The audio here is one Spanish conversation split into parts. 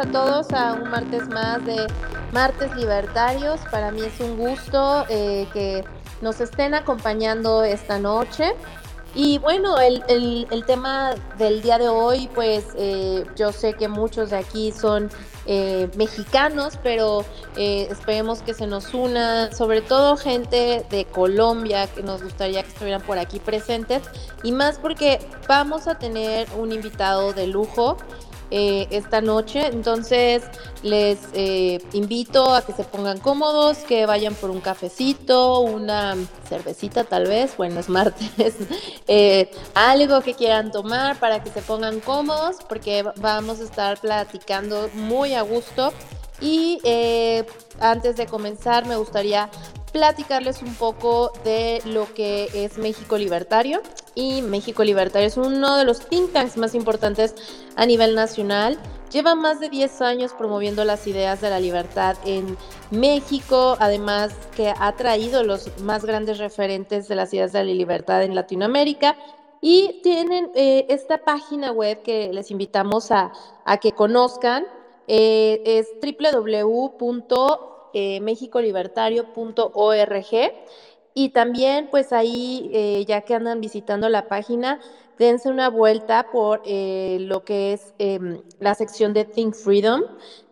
a todos a un martes más de Martes Libertarios. Para mí es un gusto eh, que nos estén acompañando esta noche. Y bueno, el, tema del día de hoy, pues eh, yo sé que muchos de aquí son eh, mexicanos, pero esperemos que se nos una, sobre todo gente de Colombia, que nos gustaría que estuvieran por aquí presentes, y más porque vamos a tener un invitado de lujo. Eh, esta noche. Entonces les eh, invito a que se pongan cómodos, que vayan por un cafecito, una cervecita tal vez, bueno, es martes, eh, algo que quieran tomar para que se pongan cómodos, porque vamos a estar platicando muy a gusto. Y antes de comenzar, me gustaría platicarles un poco de lo que es México Libertario. Y México Libertario es uno de los think tanks más importantes a nivel nacional. Lleva más de 10 años promoviendo las ideas de la libertad en México, además que ha traído los más grandes referentes de las ideas de la libertad en Latinoamérica. Y tienen eh, esta página web que les invitamos a, que conozcan. Eh, es www eh, y también pues ahí eh, ya que andan visitando la página dense una vuelta por eh, lo que es em, la sección de Think Freedom.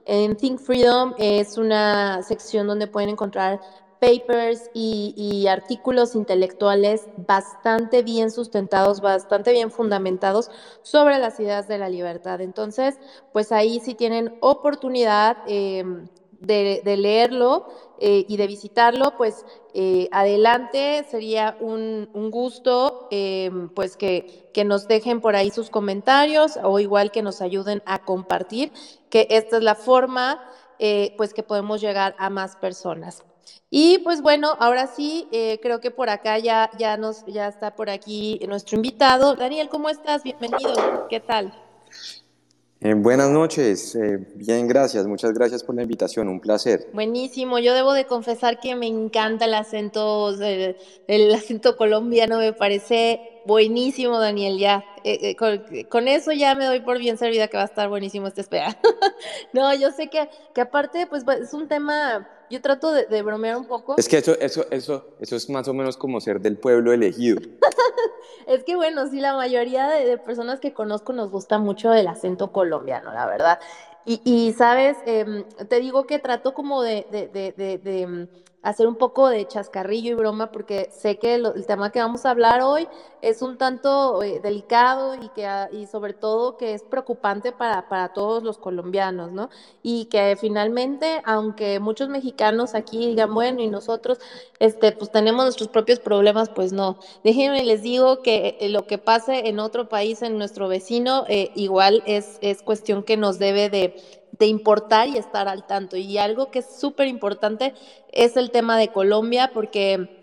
En Think Freedom es una sección donde pueden encontrar papers y, artículos intelectuales bastante bien sustentados, bastante bien fundamentados sobre las ideas de la libertad. Entonces, pues ahí si tienen oportunidad, em, de, leerlo eh, y de visitarlo, pues eh, adelante, sería un, gusto em, pues que, que, nos dejen por ahí sus comentarios o igual que nos ayuden a compartir, que esta es la forma eh, pues que podemos llegar a más personas. Y pues bueno, ahora sí, creo que por acá ya, ya, nos, ya está por aquí nuestro invitado. Daniel, ¿cómo estás? Bienvenido. ¿Qué tal? Eh, buenas noches, eh, bien, gracias, muchas gracias por la invitación, un placer. Buenísimo, yo debo de confesar que me encanta el acento, el, acento colombiano, me parece buenísimo, Daniel, ya. Eh, con, eso ya me doy por bien servida que va a estar buenísimo este espera. no, yo sé que, que aparte, pues es un tema yo trato de, bromear un poco. Es que eso, eso, eso, eso es más o menos como ser del pueblo elegido. es que bueno, sí, la mayoría de, personas que conozco nos gusta mucho el acento colombiano, la verdad. Y, sabes, em, te digo que trato como de, de hacer un poco de chascarrillo y broma porque sé que el tema que vamos a hablar hoy es un tanto eh, delicado y que ah, y sobre todo que es preocupante para, para todos los colombianos, ¿no? Y que finalmente, aunque muchos mexicanos aquí digan, bueno, y nosotros este pues tenemos nuestros propios problemas, pues no. Déjenme les digo que eh, lo que pase en otro país, en nuestro vecino, eh, igual es, es cuestión que nos debe de de importar y estar al tanto. Y algo que es súper importante es el tema de Colombia, porque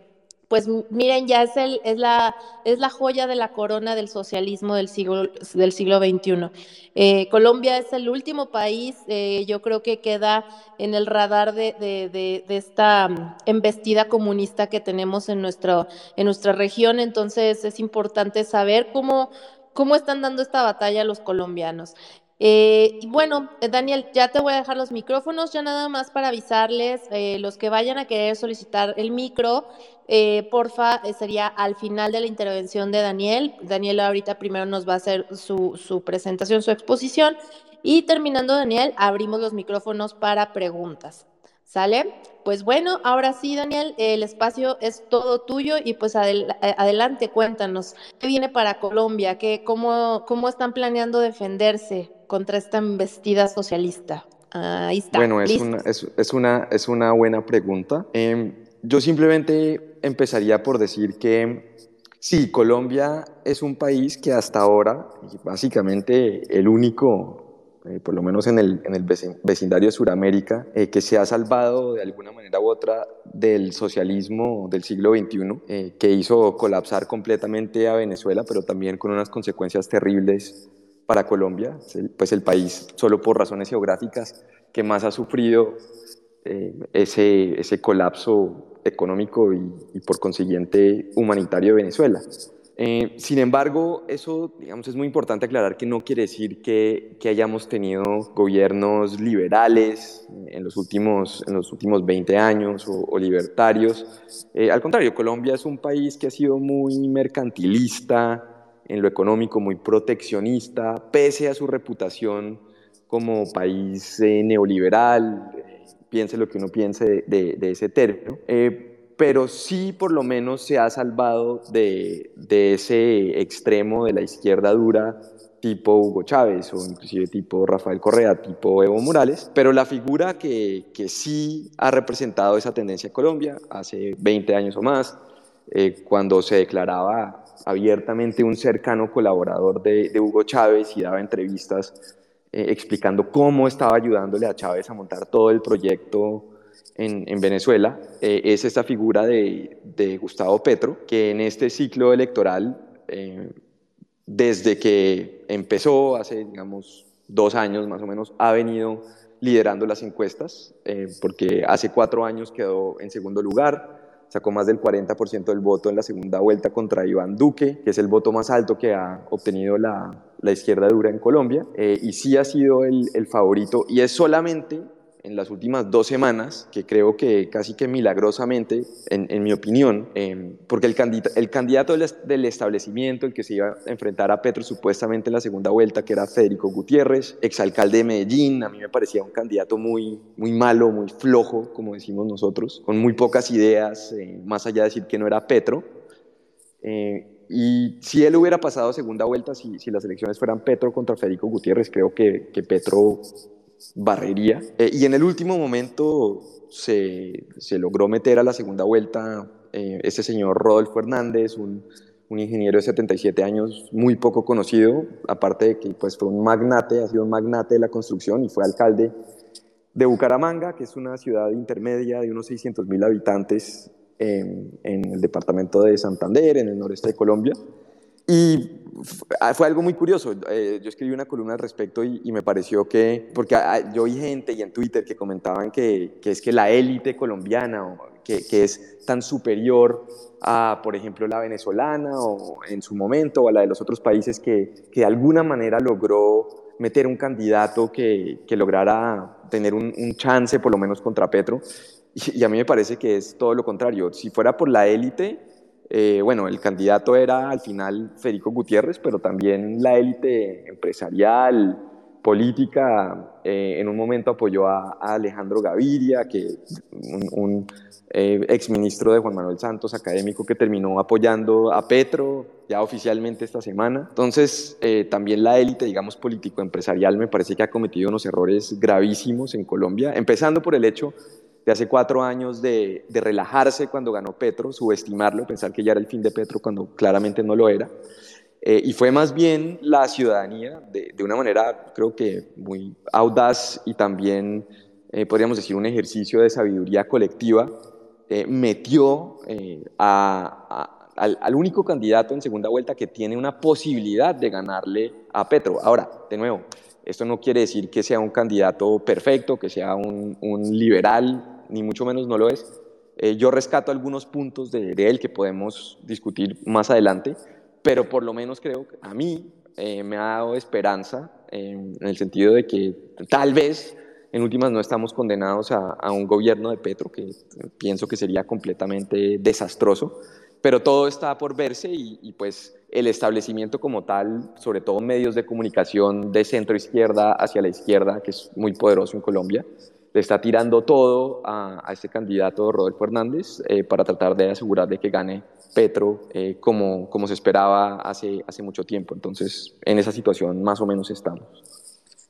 pues miren, ya es, el, es, la, es la joya de la corona del socialismo del siglo, del siglo XXI. Eh, Colombia es el último país, eh, yo creo que queda en el radar de, de, de, esta mm, embestida comunista que tenemos en, nuestro, en nuestra región, entonces es importante saber cómo, cómo están dando esta batalla los colombianos. Eh, bueno, eh, Daniel, ya te voy a dejar los micrófonos, ya nada más para avisarles, eh, los que vayan a querer solicitar el micro, porfa, sería al final de la intervención de Daniel. Daniel ahorita primero nos va a hacer su, su presentación, su exposición, y terminando, Daniel, abrimos los micrófonos para preguntas. ¿Sale? Pues bueno, ahora sí, Daniel, el espacio es todo tuyo y pues adelante, cuéntanos, ¿qué viene para Colombia? ¿Qué, cómo, ¿Cómo están planeando defenderse? Contra esta embestida socialista? Ahí está. Bueno, es, una, es, una, es una buena pregunta. Em, yo simplemente empezaría por decir que sí, Colombia es un país que hasta ahora, básicamente el único, eh, por lo menos en el, en el vecindario de Sudamérica, eh, que se ha salvado de alguna manera u otra del socialismo del siglo XXI, eh, que hizo colapsar completamente a Venezuela, pero también con unas consecuencias terribles para Colombia, pues el país, solo por razones geográficas, que más ha sufrido eh, ese, ese colapso económico y, por consiguiente humanitario de Venezuela. Eh, sin embargo, eso, digamos, es muy importante aclarar que no quiere decir que, que hayamos tenido gobiernos liberales en los últimos, en los últimos 20 años o, libertarios. Eh, al contrario, Colombia es un país que ha sido muy mercantilista en lo económico, muy proteccionista, pese a su reputación como país eh, neoliberal, piense lo que uno piense de, de, ese término pero sí por lo menos se ha salvado de, ese extremo de la izquierda dura tipo Hugo Chávez o inclusive tipo Rafael Correa, tipo Evo Morales, pero la figura que, sí ha representado esa tendencia en Colombia hace 20 años o más, eh, cuando se declaraba abiertamente un cercano colaborador de, Hugo Chávez y daba entrevistas eh, explicando cómo estaba ayudándole a Chávez a montar todo el proyecto en, Venezuela. Eh, es esta figura de, Gustavo Petro, que en este ciclo electoral, eh, desde que empezó hace, digamos, dos años más o menos, ha venido liderando las encuestas, porque hace cuatro años quedó en segundo lugar, sacó más del 40% del voto en la segunda vuelta contra Iván Duque, que es el voto más alto que ha obtenido la, izquierda dura en Colombia, y sí ha sido el, el favorito, y es solamente en las últimas dos semanas, que creo que casi que milagrosamente, en, mi opinión, em, porque el, candidato, el candidato del, establecimiento, el que se iba a enfrentar a Petro supuestamente en la segunda vuelta, que era Federico Gutiérrez, exalcalde de Medellín, a mí me parecía un candidato muy, muy malo, muy flojo, como decimos nosotros, con muy pocas ideas, eh, más allá de decir que no era Petro. Eh, y si él hubiera pasado segunda vuelta, si, si, las elecciones fueran Petro contra Federico Gutiérrez, creo que, que Petro barrería. Eh, y en el último momento se, se, logró meter a la segunda vuelta eh, ese señor Rodolfo Hernández, un, un, ingeniero de 77 años muy poco conocido, aparte de que pues, fue un magnate, ha sido un magnate de la construcción y fue alcalde de Bucaramanga, que es una ciudad intermedia de unos 600 mil habitantes en el departamento de Santander, en el noreste de Colombia. Y fue algo muy curioso. Eh, yo escribí una columna al respecto y, me pareció que, porque ah, yo vi gente y en Twitter que comentaban que, que es que la élite colombiana, que, que, es tan superior a, por ejemplo, la venezolana o en su momento, o a la de los otros países, que, que de alguna manera logró meter un candidato que, que lograra tener un, un, chance, por lo menos, contra Petro. y a mí me parece que es todo lo contrario. Si fuera por la élite, eh, bueno, el candidato era al final Federico Gutiérrez, pero también la élite empresarial, política, eh, en un momento apoyó a, Alejandro Gaviria, que un, eh, exministro de Juan Manuel Santos, académico, que terminó apoyando a Petro ya oficialmente esta semana. Entonces, también la élite, digamos, político-empresarial me parece que ha cometido unos errores gravísimos en Colombia, empezando por el hecho de hace cuatro años de, relajarse cuando ganó Petro, subestimarlo, pensar que ya era el fin de Petro cuando claramente no lo era. Eh, y fue más bien la ciudadanía, de, una manera creo que muy audaz y también, eh, podríamos decir, un ejercicio de sabiduría colectiva, eh, metió al, único candidato en segunda vuelta que tiene una posibilidad de ganarle a Petro. Ahora, de nuevo, esto no quiere decir que sea un candidato perfecto, que sea un liberal ni mucho menos no lo es. Eh, yo rescato algunos puntos de, él que podemos discutir más adelante, pero por lo menos creo que a mí eh, me ha dado esperanza en el sentido de que tal vez en últimas no estamos condenados a, un gobierno de Petro que pienso que sería completamente desastroso, pero todo está por verse y pues el establecimiento como tal, sobre todo medios de comunicación de centro izquierda hacia la izquierda, que es muy poderoso en Colombia, le está tirando todo a, este candidato Rodolfo Hernández eh, para tratar de asegurar de que gane Petro eh, como, como se esperaba hace, hace mucho tiempo. Entonces, en esa situación más o menos estamos.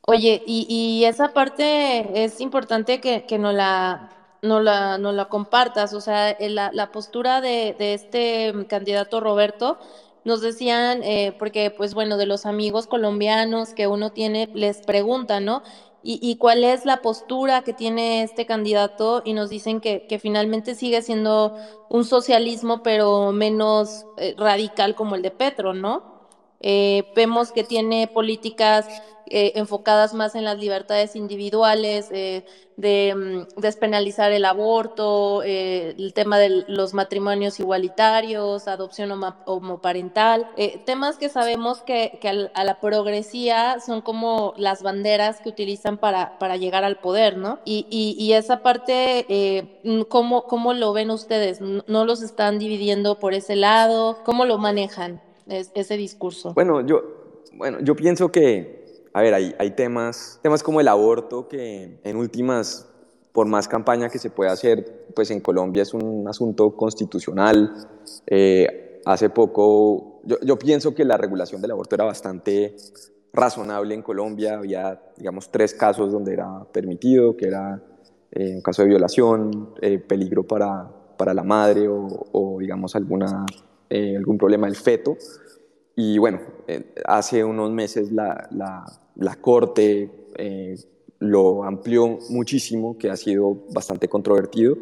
Oye, y, esa parte es importante que, que no la no la, no la compartas, o sea, eh, la, la postura de, de, este candidato Roberto, nos decían, porque pues bueno, de los amigos colombianos que uno tiene, les preguntan, ¿no? Y, cuál es la postura que tiene este candidato y nos dicen que, finalmente sigue siendo un socialismo pero menos eh, radical como el de Petro, ¿no? Eh, vemos que tiene políticas eh, enfocadas más en las libertades individuales, eh, de mm, despenalizar el aborto, eh, el tema de los matrimonios igualitarios, adopción homoparental, temas que sabemos que, a la progresía son como las banderas que utilizan para, para llegar al poder, ¿no? Y, y, esa parte, ¿cómo, ¿cómo lo ven ustedes? ¿No los están dividiendo por ese lado? ¿Cómo lo manejan ese discurso? Bueno, yo, bueno, yo pienso que a ver, hay, hay temas, temas como el aborto que en últimas, por más campaña que se pueda hacer, pues en Colombia es un asunto constitucional. Eh, hace poco, yo, yo pienso que la regulación del aborto era bastante razonable en Colombia. Había, digamos, tres casos donde era permitido, que era eh, un caso de violación, eh, peligro para, para, la madre o, o digamos, alguna, algún problema del feto. Y bueno, hace unos meses la, la, la Corte eh, lo amplió muchísimo, que ha sido bastante controvertido,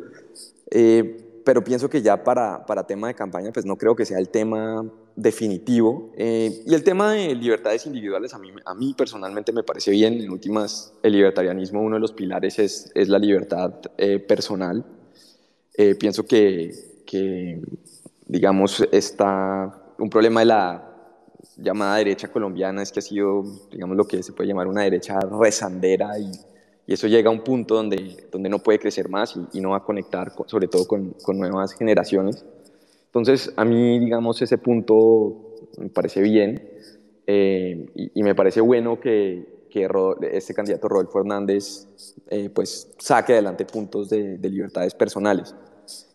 eh, pero pienso que ya para, para, tema de campaña, pues no creo que sea el tema definitivo. Eh, y el tema de libertades individuales, a mí, a mí personalmente me parece bien. En últimas, el libertarianismo, uno de los pilares es, es la libertad personal. pienso que, que, digamos, está un problema de la llamada derecha colombiana es que ha sido, digamos, lo que se puede llamar una derecha rezandera y, y eso llega a un punto donde, donde no puede crecer más y, no va a conectar, sobre todo con, con, nuevas generaciones. Entonces, a mí, digamos, ese punto me parece bien eh, y, me parece bueno que, que este candidato Rodolfo Hernández eh, pues saque adelante puntos de, de libertades personales.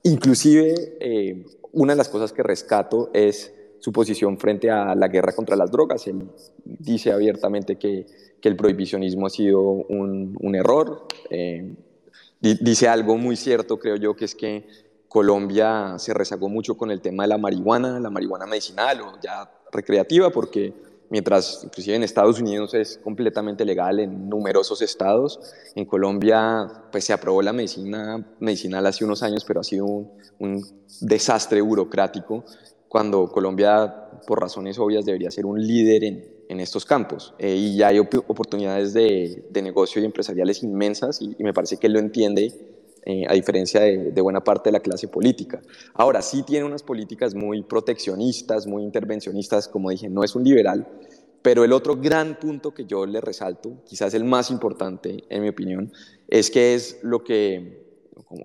Inclusive, eh, una de las cosas que rescato es su posición frente a la guerra contra las drogas. Él dice abiertamente que, que el prohibicionismo ha sido un, error. Eh, dice algo muy cierto, creo yo, que es que Colombia se rezagó mucho con el tema de la marihuana, la marihuana medicinal o ya recreativa, porque mientras inclusive en Estados Unidos es completamente legal en numerosos estados, en Colombia pues se aprobó la medicina medicinal hace unos años, pero ha sido un, un desastre burocrático cuando Colombia, por razones obvias, debería ser un líder en, en estos campos. Eh, y ya hay oportunidades de, de, negocio y empresariales inmensas y, me parece que él lo entiende eh, a diferencia de, buena parte de la clase política. Ahora, sí tiene unas políticas muy proteccionistas, muy intervencionistas, como dije, no es un liberal, pero el otro gran punto que yo le resalto, quizás el más importante en mi opinión, es que es lo que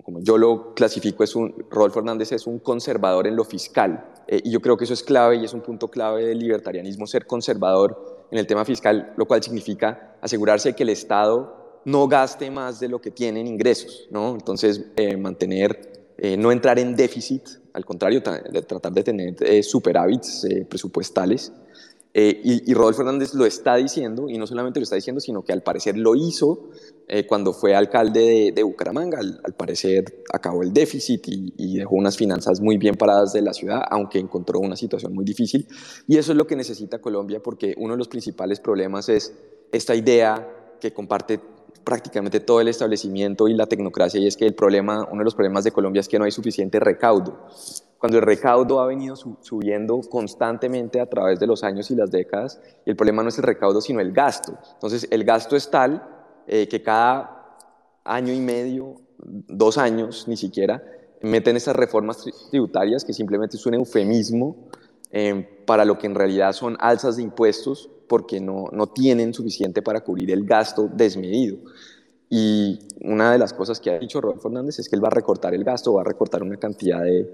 como, yo lo clasifico, es un, Rodolfo Hernández es un conservador en lo fiscal. Eh, y yo creo que eso es clave y es un punto clave del libertarianismo, ser conservador en el tema fiscal, lo cual significa asegurarse que el Estado no gaste más de lo que tiene en ingresos, ¿no? Entonces, eh, mantener, eh, no entrar en déficit, al contrario, tratar de tener superávits presupuestales. y, y, Rodolfo Hernández lo está diciendo, y no solamente lo está diciendo, sino que al parecer lo hizo eh, cuando fue alcalde de, Bucaramanga. Al, parecer acabó el déficit y, dejó unas finanzas muy bien paradas de la ciudad, aunque encontró una situación muy difícil. Y eso es lo que necesita Colombia, porque uno de los principales problemas es esta idea que comparte prácticamente todo el establecimiento y la tecnocracia, y es que el problema, uno de los problemas de Colombia es que no hay suficiente recaudo. Cuando el recaudo ha venido subiendo constantemente a través de los años y las décadas, el problema no es el recaudo, sino el gasto. Entonces, el gasto es tal eh, que cada año y medio, dos años ni siquiera, meten esas reformas tributarias que simplemente es un eufemismo eh, para lo que en realidad son alzas de impuestos porque no, no tienen suficiente para cubrir el gasto desmedido. Y una de las cosas que ha dicho Rodolfo Fernández es que él va a recortar el gasto, va a recortar una cantidad de...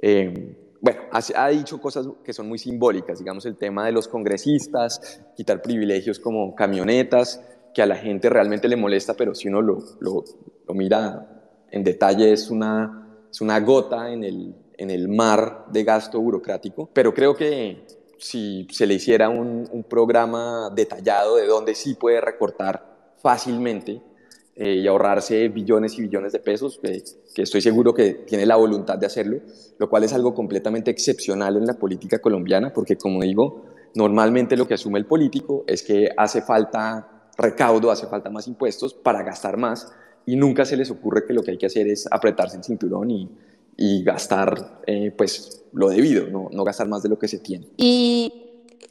Eh, bueno, ha, dicho cosas que son muy simbólicas, digamos el tema de los congresistas, quitar privilegios como camionetas, que a la gente realmente le molesta, pero si uno lo, lo, mira en detalle es una, es una gota en el, en el mar de gasto burocrático. Pero creo que si se le hiciera un, un programa detallado de dónde sí puede recortar fácilmente eh, y ahorrarse billones y billones de pesos, que estoy seguro que tiene la voluntad de hacerlo, lo cual es algo completamente excepcional en la política colombiana, porque como digo, normalmente lo que asume el político es que hace falta recaudo, hace falta más impuestos para gastar más y nunca se les ocurre que lo que hay que hacer es apretarse el cinturón y, y gastar eh, pues lo debido, no, no gastar más de lo que se tiene. Y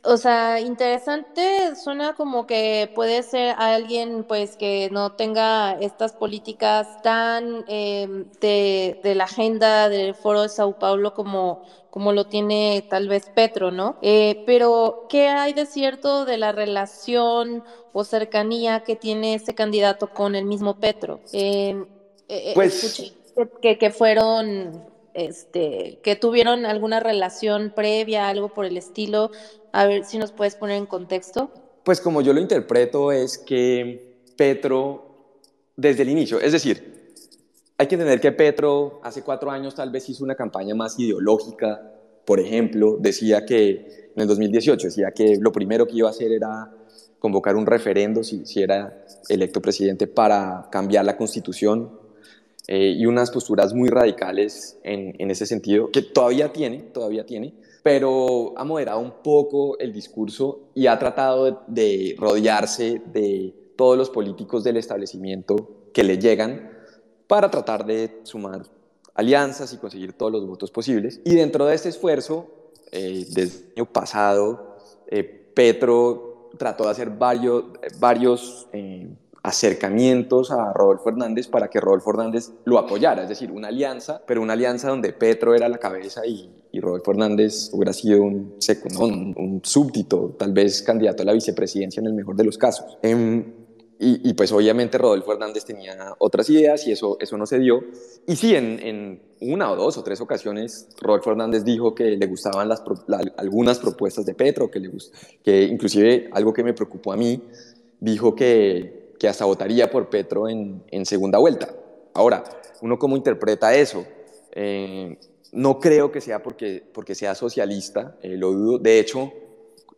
o sea, interesante, suena como que puede ser alguien pues que no tenga estas políticas tan em, de, de, la agenda del foro de Sao Paulo como, como lo tiene tal vez Petro, ¿no? Eh, pero, ¿qué hay de cierto de la relación o cercanía que tiene ese candidato con el mismo Petro? Eh, eh, pues... que, que fueron este, que tuvieron alguna relación previa, algo por el estilo. A ver si nos puedes poner en contexto. Pues como yo lo interpreto es que Petro, desde el inicio, es decir, hay que entender que Petro hace cuatro años tal vez hizo una campaña más ideológica, por ejemplo, decía que en el 2018 decía que lo primero que iba a hacer era convocar un referendo si, si era electo presidente para cambiar la constitución eh, y unas posturas muy radicales en, en, ese sentido, que todavía tiene, todavía tiene, pero ha moderado un poco el discurso y ha tratado de, rodearse de todos los políticos del establecimiento que le llegan para tratar de sumar alianzas y conseguir todos los votos posibles. Y dentro de este esfuerzo, eh, desde el año pasado, eh, Petro trató de hacer varios, varios acercamientos a Rodolfo Hernández para que Rodolfo Hernández lo apoyara, es decir, una alianza, pero una alianza donde Petro era la cabeza y, Rodolfo Hernández hubiera sido un, un, súbdito, tal vez candidato a la vicepresidencia en el mejor de los casos. Em, y, pues obviamente Rodolfo Hernández tenía otras ideas y eso, eso no se dio. Y sí, en, una o dos o tres ocasiones Rodolfo Hernández dijo que le gustaban las, algunas propuestas de Petro, que, le que inclusive algo que me preocupó a mí, dijo que, que hasta votaría por Petro en, segunda vuelta. Ahora, ¿uno cómo interpreta eso? Eh, no creo que sea porque, porque sea socialista, eh, lo dudo. De hecho,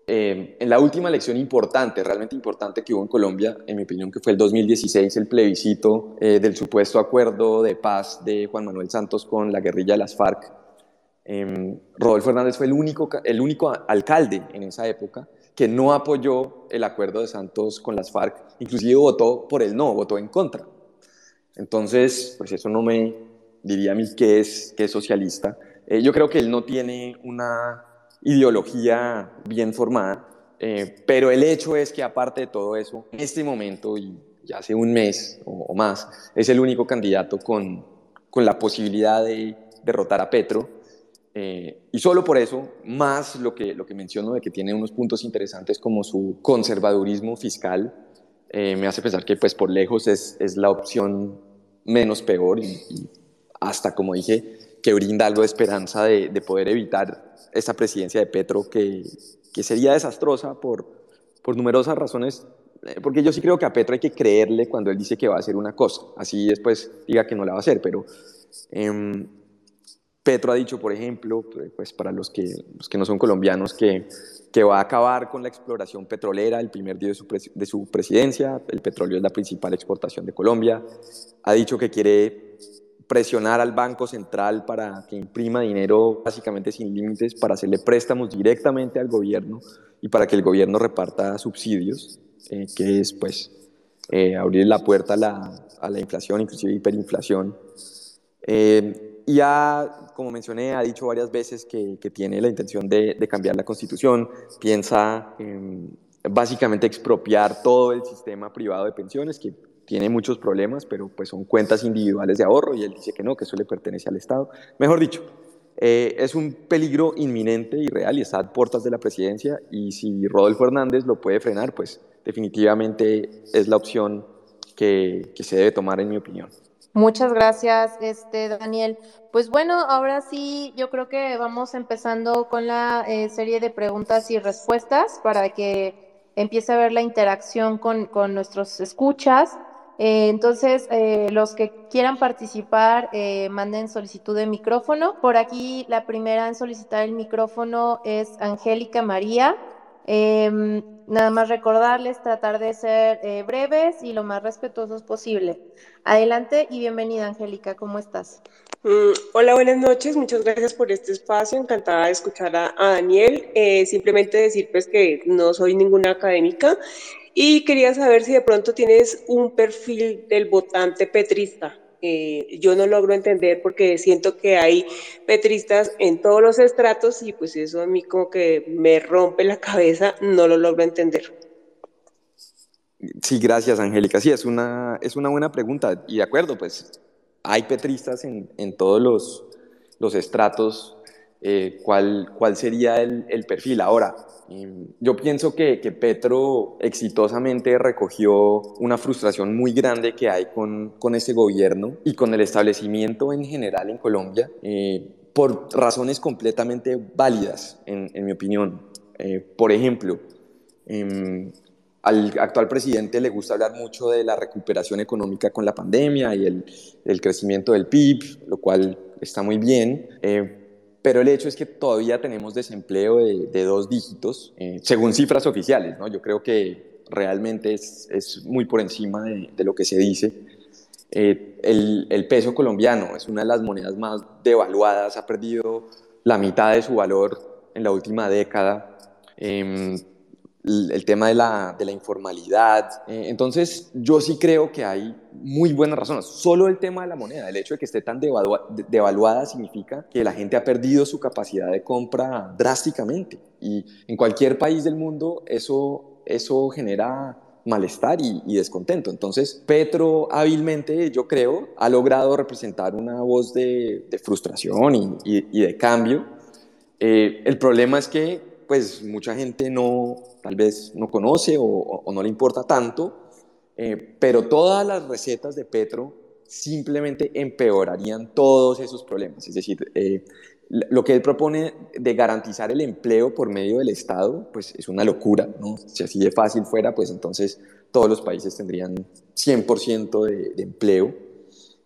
eh, en la última elección importante, realmente importante que hubo en Colombia, en mi opinión, que fue el 2016, el plebiscito del supuesto acuerdo de paz de Juan Manuel Santos con la guerrilla de las FARC, Rodolfo Hernández fue el único, el único alcalde en esa época que no apoyó el acuerdo de Santos con las FARC, inclusive votó por el no, votó en contra. Entonces, pues eso no me diría a mí que es, que es socialista. Eh, yo creo que él no tiene una ideología bien formada, eh, pero el hecho es que aparte de todo eso, en este momento y hace un mes o, más, es el único candidato con, con la posibilidad de derrotar a Petro eh, y solo por eso, más lo que, lo que menciono de que tiene unos puntos interesantes como su conservadurismo fiscal, eh, me hace pensar que pues por lejos es, es la opción menos peor y, hasta, como dije, que brinda algo de esperanza de, de poder evitar esa presidencia de Petro que, que sería desastrosa por, por numerosas razones eh, porque yo sí creo que a Petro hay que creerle cuando él dice que va a hacer una cosa, así después diga que no la va a hacer, pero eh, Petro ha dicho, por ejemplo, pues para los que, no son colombianos, que, va a acabar con la exploración petrolera el primer día de su, de su presidencia. El petróleo es la principal exportación de Colombia. Ha dicho que quiere presionar al Banco Central para que imprima dinero básicamente sin límites, para hacerle préstamos directamente al gobierno y para que el gobierno reparta subsidios, eh, que es pues eh, abrir la puerta a la, a la inflación, inclusive hiperinflación. Eh, y ha, como mencioné, ha dicho varias veces que, tiene la intención de, cambiar la constitución, piensa básicamente expropiar todo el sistema privado de pensiones, que tiene muchos problemas, pero pues son cuentas individuales de ahorro y él dice que no, que eso le pertenece al Estado. Mejor dicho, eh, es un peligro inminente y real y está a puertas de la presidencia y si Rodolfo Hernández lo puede frenar, pues definitivamente es la opción que se debe tomar en mi opinión. Muchas gracias, este Daniel. Pues bueno, ahora sí, yo creo que vamos empezando con la eh, serie de preguntas y respuestas para que empiece a ver la interacción con, con nuestros escuchas. Eh, entonces, eh, los que quieran participar, manden solicitud de micrófono. Por aquí, la primera en solicitar el micrófono es Angélica María. Nada más recordarles, tratar de ser eh, breves y lo más respetuosos posible. Adelante y bienvenida, Angélica, ¿cómo estás? Mm, hola, buenas noches, muchas gracias por este espacio, encantada de escuchar a, Daniel. Eh, simplemente decir pues que no soy ninguna académica y quería saber si de pronto tienes un perfil del votante petrista. Eh, yo no logro entender porque siento que hay petristas en todos los estratos y pues eso a mí como que me rompe la cabeza, no lo logro entender. Sí, gracias Angélica. Sí, es una, es una buena pregunta y de acuerdo, pues hay petristas en, en todos los, los estratos. Eh, ¿cuál, ¿Cuál sería el, el perfil? Ahora, yo pienso que, Petro exitosamente recogió una frustración muy grande que hay con, con este gobierno y con el establecimiento en general en Colombia eh, por razones completamente válidas, en, mi opinión. Eh, por ejemplo, em, al actual presidente le gusta hablar mucho de la recuperación económica con la pandemia y el, el crecimiento del PIB, lo cual está muy bien. Eh, pero el hecho es que todavía tenemos desempleo de, dos dígitos, eh, según cifras oficiales, ¿no? Yo creo que realmente es, es muy por encima de, lo que se dice. Eh, el, el, peso colombiano es una de las monedas más devaluadas, ha perdido la mitad de su valor en la última década. Eh, el tema de la, de la informalidad. Eh, entonces, yo sí creo que hay muy buenas razones. Solo el tema de la moneda, el hecho de que esté tan devaluada significa que la gente ha perdido su capacidad de compra drásticamente. Y en cualquier país del mundo eso, eso genera malestar y, descontento. Entonces, Petro hábilmente, yo creo, ha logrado representar una voz de, frustración y, de cambio. Eh, el problema es que pues mucha gente no, tal vez no conoce o, no le importa tanto, eh, pero todas las recetas de Petro simplemente empeorarían todos esos problemas. Es decir, eh, lo que él propone de garantizar el empleo por medio del Estado, pues es una locura, ¿no? Si así de fácil fuera, pues entonces todos los países tendrían 100% de, empleo.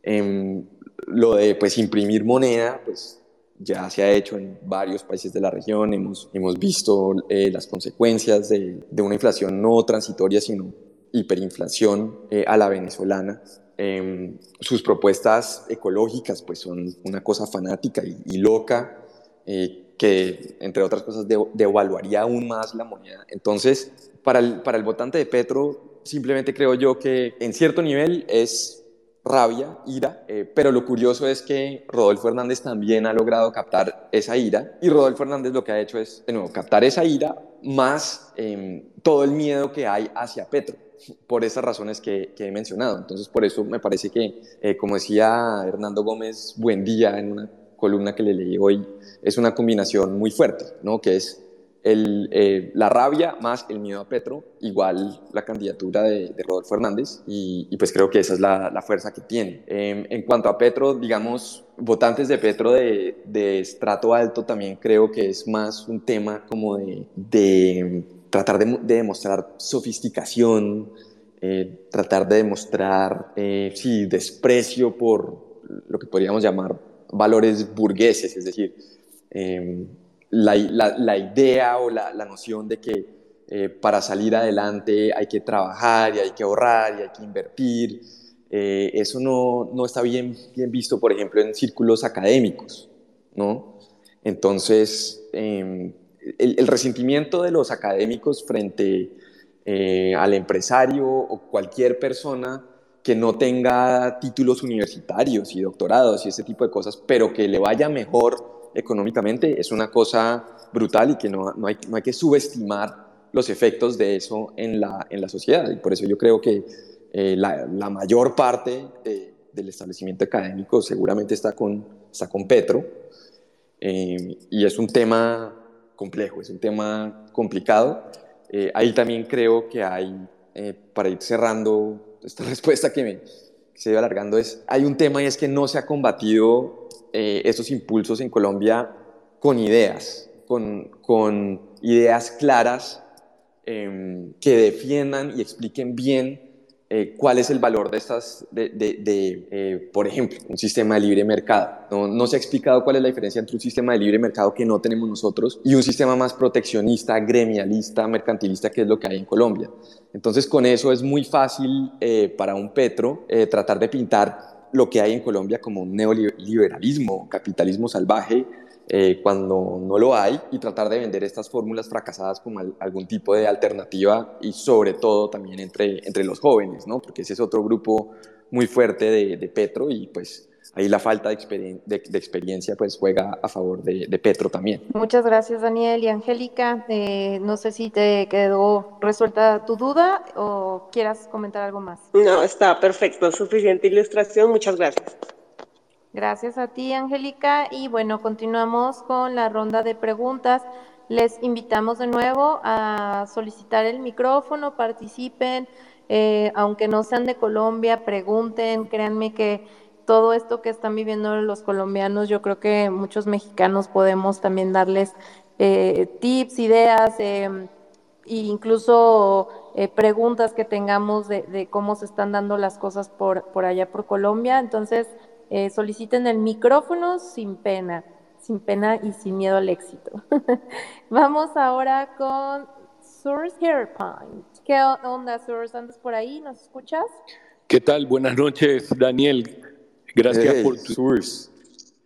Em, lo de pues imprimir moneda, pues ya se ha hecho en varios países de la región, hemos, hemos visto eh, las consecuencias de, de, una inflación no transitoria, sino hiperinflación eh, a la venezolana. Em, sus propuestas ecológicas pues son una cosa fanática y, loca, eh, que entre otras cosas devaluaría aún más la moneda. Entonces, para el, para el votante de Petro, simplemente creo yo que en cierto nivel es rabia, ira, eh, pero lo curioso es que Rodolfo Hernández también ha logrado captar esa ira y Rodolfo Hernández lo que ha hecho es, captar esa ira más em, todo el miedo que hay hacia Petro, por esas razones que, he mencionado. Entonces, por eso me parece que, eh, como decía Hernando Gómez, buen día en una columna que le leí hoy, es una combinación muy fuerte, ¿no? Que es eh, la rabia más el miedo a Petro, igual la candidatura de, Rodolfo Hernández, y, pues creo que esa es la, fuerza que tiene. Em, en cuanto a Petro, digamos, votantes de Petro de, de, estrato alto también creo que es más un tema como de, de tratar de, demostrar sofisticación, eh, tratar de demostrar, eh, sí, desprecio por lo que podríamos llamar valores burgueses, es decir, eh, la, idea o la, noción de que eh, para salir adelante hay que trabajar y hay que ahorrar y hay que invertir. Eh, eso no, no, está bien, bien visto, por ejemplo, en círculos académicos, ¿no? Entonces, em, el, resentimiento de los académicos frente eh, al empresario o cualquier persona que no tenga títulos universitarios y doctorados y ese tipo de cosas, pero que le vaya mejor económicamente es una cosa brutal y que no, no, hay, no hay que subestimar los efectos de eso en la, en la sociedad. Y por eso yo creo que eh, la, la, mayor parte del establecimiento académico seguramente está con, está con Petro. Eh, y es un tema complejo, es un tema complicado. Eh, ahí también creo que hay, para ir cerrando esta respuesta que, me, que se iba alargando, es, hay un tema y es que no se ha combatido eh, estos impulsos en Colombia con ideas, con, ideas claras em, que defiendan y expliquen bien eh, cuál es el valor de estas, de, eh, por ejemplo, un sistema de libre mercado. No, no, se ha explicado cuál es la diferencia entre un sistema de libre mercado que no tenemos nosotros y un sistema más proteccionista, gremialista, mercantilista, que es lo que hay en Colombia. Entonces, con eso es muy fácil para un Petro tratar de pintar lo que hay en Colombia como un neoliberalismo, capitalismo salvaje, eh, cuando no lo hay, y tratar de vender estas fórmulas fracasadas como algún tipo de alternativa y sobre todo también entre, entre los jóvenes, ¿no? porque ese es otro grupo muy fuerte de, de Petro y pues ahí la falta de, de, experiencia pues juega a favor de, Petro también. Muchas gracias Daniel y Angélica. Eh, no sé si te quedó resuelta tu duda o quieras comentar algo más. No, está perfecto, suficiente ilustración, muchas gracias. Gracias a ti Angélica y bueno, continuamos con la ronda de preguntas. Les invitamos de nuevo a solicitar el micrófono, participen, eh, aunque no sean de Colombia, pregunten, créanme que todo esto que están viviendo los colombianos, yo creo que muchos mexicanos podemos también darles eh, tips, ideas eh, e incluso eh, preguntas que tengamos de, cómo se están dando las cosas por, allá por Colombia. Entonces, soliciten el micrófono sin pena, sin pena y sin miedo al éxito. Vamos ahora con Source Hairpoint. ¿Qué onda, Source? ¿Andas por ahí? ¿Nos escuchas? ¿Qué tal? Buenas noches, Daniel. Gracias por tu... Source.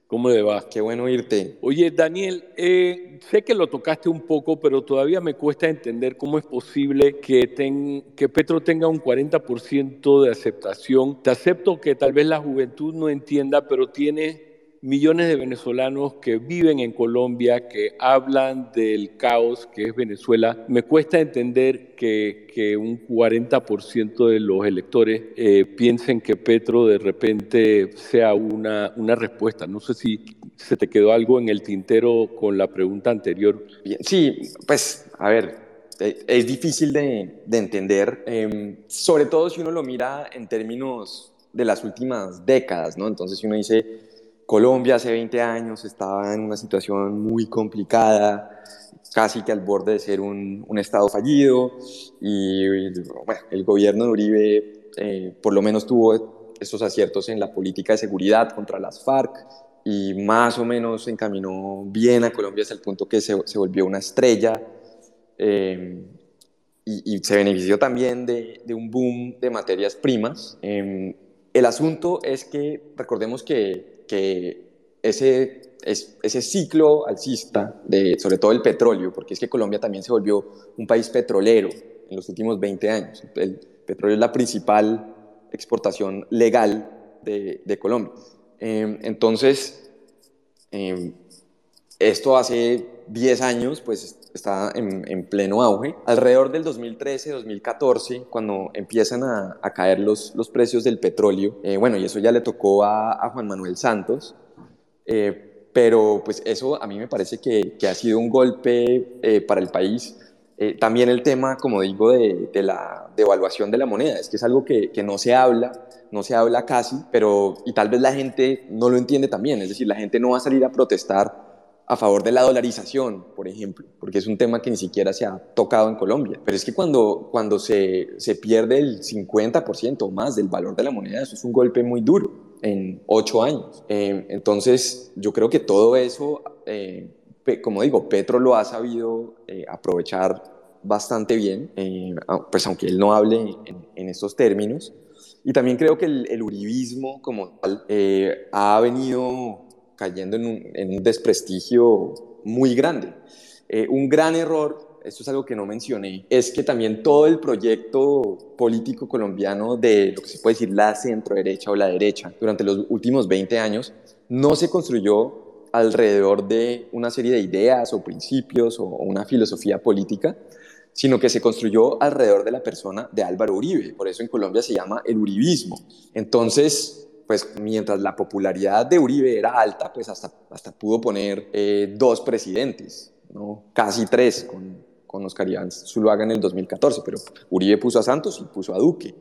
¿Cómo le va? Qué bueno irte. Oye, Daniel, eh, sé que lo tocaste un poco, pero todavía me cuesta entender cómo es posible que, que Petro tenga un 40% de aceptación. Te acepto que tal vez la juventud no entienda, pero tiene millones de venezolanos que viven en Colombia, que hablan del caos que es Venezuela. Me cuesta entender que, que un 40% de los electores eh, piensen que Petro de repente sea una, una respuesta. No sé si se te quedó algo en el tintero con la pregunta anterior. Sí, pues a ver, eh, es difícil de, de entender, em, sobre todo si uno lo mira en términos de las últimas décadas, ¿no? Entonces, si uno dice, Colombia hace 20 años estaba en una situación muy complicada, casi que al borde de ser un, estado fallido y el gobierno de Uribe eh, por lo menos tuvo esos aciertos en la política de seguridad contra las FARC y más o menos encaminó bien a Colombia hasta el punto que se, volvió una estrella eh, y, se benefició también de, un boom de materias primas. Eh, el asunto es que recordemos que que ese, ese ciclo alcista, de, sobre todo el petróleo, porque es que Colombia también se volvió un país petrolero en los últimos 20 años. El petróleo es la principal exportación legal de, de Colombia. Em, entonces, em, esto hace 10 años, pues está en, pleno auge. Alrededor del 2013-2014, cuando empiezan a, caer los, los, precios del petróleo, eh, bueno, y eso ya le tocó a, Juan Manuel Santos, eh, pero pues eso a mí me parece que, que ha sido un golpe eh, para el país. también el tema, como digo, de, de, la devaluación de la moneda, es que es algo que, que no se habla, no se habla casi, pero y tal vez la gente no lo entiende también, es decir, la gente no va a salir a protestar a favor de la dolarización, por ejemplo, porque es un tema que ni siquiera se ha tocado en Colombia. Pero es que cuando, cuando se, se pierde el 50% o más del valor de la moneda, eso es un golpe muy duro en ocho años. Eh, entonces, yo creo que todo eso, eh, como digo, Petro lo ha sabido eh, aprovechar bastante bien, pues aunque él no hable en, estos términos. Y también creo que el, el uribismo como tal ha venido cayendo en un, desprestigio muy grande. Eh, un gran error, esto es algo que no mencioné, es que también todo el proyecto político colombiano de lo que se puede decir la centro derecha o la derecha durante los últimos 20 años no se construyó alrededor de una serie de ideas o principios o una filosofía política, sino que se construyó alrededor de la persona de Álvaro Uribe. Por eso en Colombia se llama el uribismo. Entonces, pues mientras la popularidad de Uribe era alta, pues hasta, hasta pudo poner eh, dos presidentes, ¿no? casi tres con, con Oscar Iván Zuluaga en el 2014, pero Uribe puso a Santos y puso a Duque.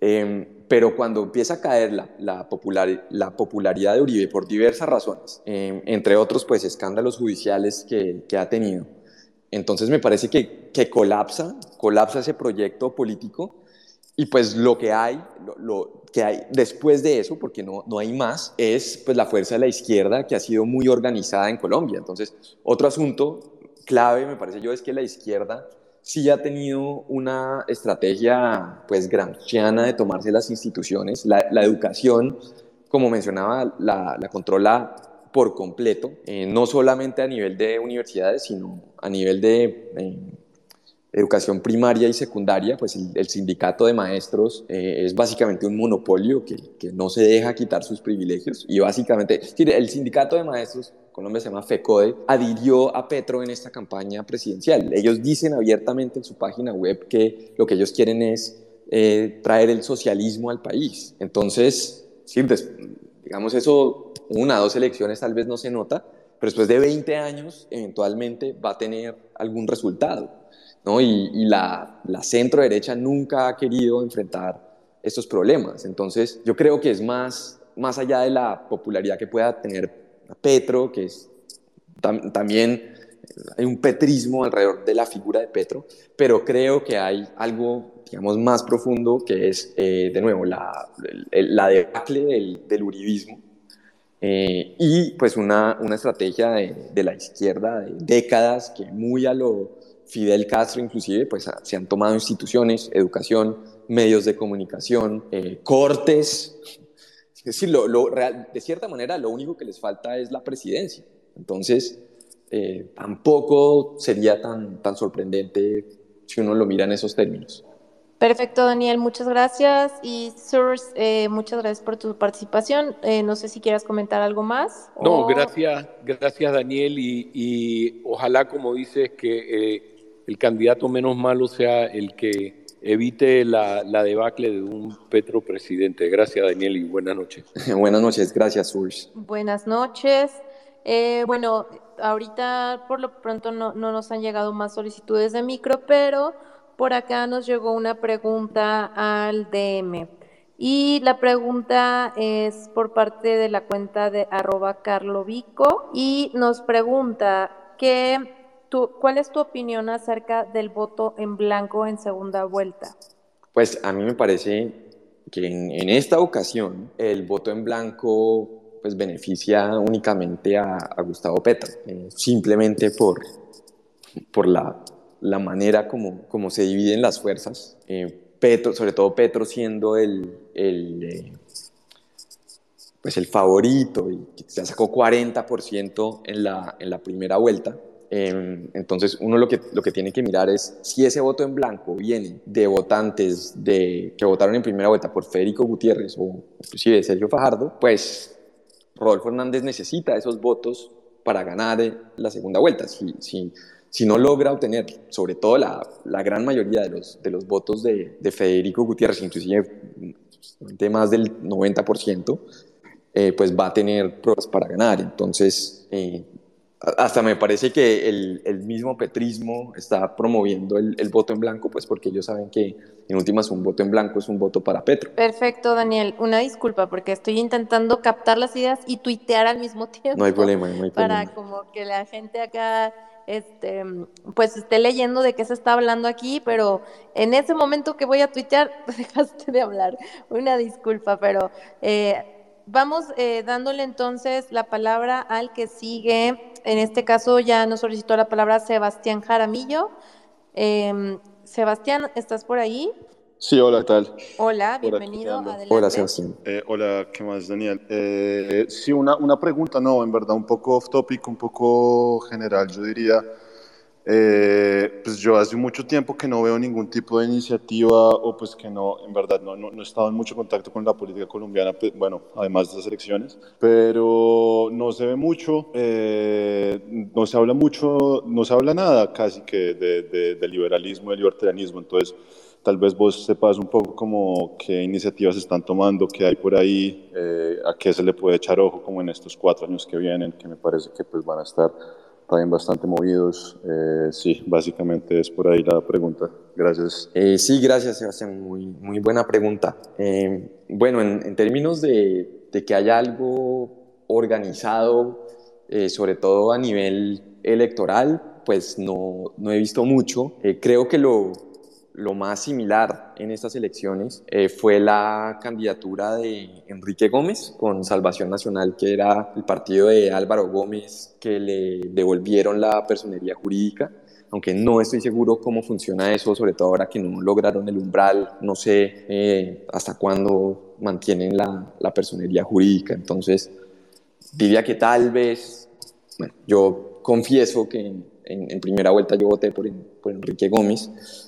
Em, pero cuando empieza a caer la, la, popular, la, popularidad de Uribe por diversas razones, em, entre otros pues escándalos judiciales que, que, ha tenido, entonces me parece que, que colapsa, colapsa ese proyecto político y pues lo que hay, lo, que hay después de eso, porque no, no hay más, es pues la fuerza de la izquierda que ha sido muy organizada en Colombia. Entonces, otro asunto clave, me parece yo, es que la izquierda sí ha tenido una estrategia pues gramsciana de tomarse las instituciones, la, educación, como mencionaba, la, la controla por completo, eh, no solamente a nivel de universidades, sino a nivel de... Eh, educación primaria y secundaria, pues el, sindicato de maestros eh, es básicamente un monopolio que, que, no se deja quitar sus privilegios y básicamente el sindicato de maestros, Colombia se llama FECODE, adhirió a Petro en esta campaña presidencial. Ellos dicen abiertamente en su página web que lo que ellos quieren es eh, traer el socialismo al país. Entonces, sí, pues, digamos eso, una dos elecciones tal vez no se nota, pero después de 20 años eventualmente va a tener algún resultado. Y, la, centro derecha nunca ha querido enfrentar estos problemas. Entonces, yo creo que es más, más allá de la popularidad que pueda tener Petro, que es también hay un petrismo alrededor de la figura de Petro, pero creo que hay algo, digamos, más profundo que es, eh, de nuevo, la, la debacle del, uribismo eh, y pues una, una estrategia de, de, la izquierda de décadas que muy a lo Fidel Castro inclusive, pues se han tomado instituciones, educación, medios de comunicación, eh, cortes. Es decir, lo, de cierta manera lo único que les falta es la presidencia. Entonces, eh, tampoco sería tan, tan sorprendente si uno lo mira en esos términos. Perfecto, Daniel, muchas gracias. Y Surs, eh, muchas gracias por tu participación. no sé si quieras comentar algo más. No, gracias, gracias Daniel. Y, y, ojalá, como dices, que el candidato menos malo sea el que evite la, debacle de un Petro presidente. Gracias, Daniel, y buenas noches. buenas noches, gracias, Urs. Buenas noches. Eh, bueno, ahorita por lo pronto no, no nos han llegado más solicitudes de micro, pero por acá nos llegó una pregunta al DM. Y la pregunta es por parte de la cuenta de arroba carlovico y nos pregunta ¿Cuál es tu opinión acerca del voto en blanco en segunda vuelta? Pues a mí me parece que en, esta ocasión el voto en blanco pues beneficia únicamente a, Gustavo Petro, eh, simplemente por, por la, la manera como, como, se dividen las fuerzas. Eh, Petro, sobre todo Petro siendo el, el eh, pues el favorito y ya sacó 40% en la, en la primera vuelta, Em, entonces, uno lo que, lo que tiene que mirar es si ese voto en blanco viene de votantes de, que votaron en primera vuelta por Federico Gutiérrez o inclusive Sergio Fajardo, pues Rodolfo Hernández necesita esos votos para ganar eh, la segunda vuelta. Si, si, si no logra obtener, sobre todo la, la, gran mayoría de los, de los votos de, de Federico Gutiérrez, inclusive de más del 90%, eh, pues va a tener pruebas para ganar. Entonces, eh, hasta me parece que el, el mismo petrismo está promoviendo el, el, voto en blanco, pues porque ellos saben que en últimas un voto en blanco es un voto para Petro. Perfecto, Daniel. Una disculpa porque estoy intentando captar las ideas y tuitear al mismo tiempo. No hay problema, no hay problema. Para como que la gente acá este, pues esté leyendo de qué se está hablando aquí, pero en ese momento que voy a tuitear, dejaste de hablar. Una disculpa, pero... Eh, vamos eh, dándole entonces la palabra al que sigue. En este caso ya nos solicitó la palabra Sebastián Jaramillo. Em, Sebastián, ¿estás por ahí? Sí, hola, ¿qué tal? Hola, bienvenido. Adelante. Hola, Sebastián. Eh, hola, ¿qué más, Daniel? Eh, sí, una, una pregunta, no, en verdad, un poco off topic, un poco general, yo diría. Eh, pues yo hace mucho tiempo que no veo ningún tipo de iniciativa o pues que no, en verdad no, no, he estado en mucho contacto con la política colombiana, pues, bueno, además de las elecciones, pero no se ve mucho, eh, no se habla mucho, no se habla nada casi que de, de, liberalismo, de libertarianismo, entonces tal vez vos sepas un poco como qué iniciativas están tomando, qué hay por ahí, eh, a qué se le puede echar ojo como en estos cuatro años que vienen, que me parece que pues van a estar también bastante movidos. Eh, sí, básicamente es por ahí la pregunta. Gracias. Eh, sí, gracias, Sebastián. Muy, muy buena pregunta. Eh, bueno, en, términos de, de, que haya algo organizado, sobre todo a nivel electoral, pues no, no he visto mucho. creo que lo, lo más similar en estas elecciones eh, fue la candidatura de Enrique Gómez con Salvación Nacional, que era el partido de Álvaro Gómez que le devolvieron la personería jurídica, aunque no estoy seguro cómo funciona eso, sobre todo ahora que no lograron el umbral, no sé eh, hasta cuándo mantienen la, la personería jurídica, entonces diría que tal vez, bueno, yo confieso que en, primera vuelta yo voté por, por Enrique Gómez,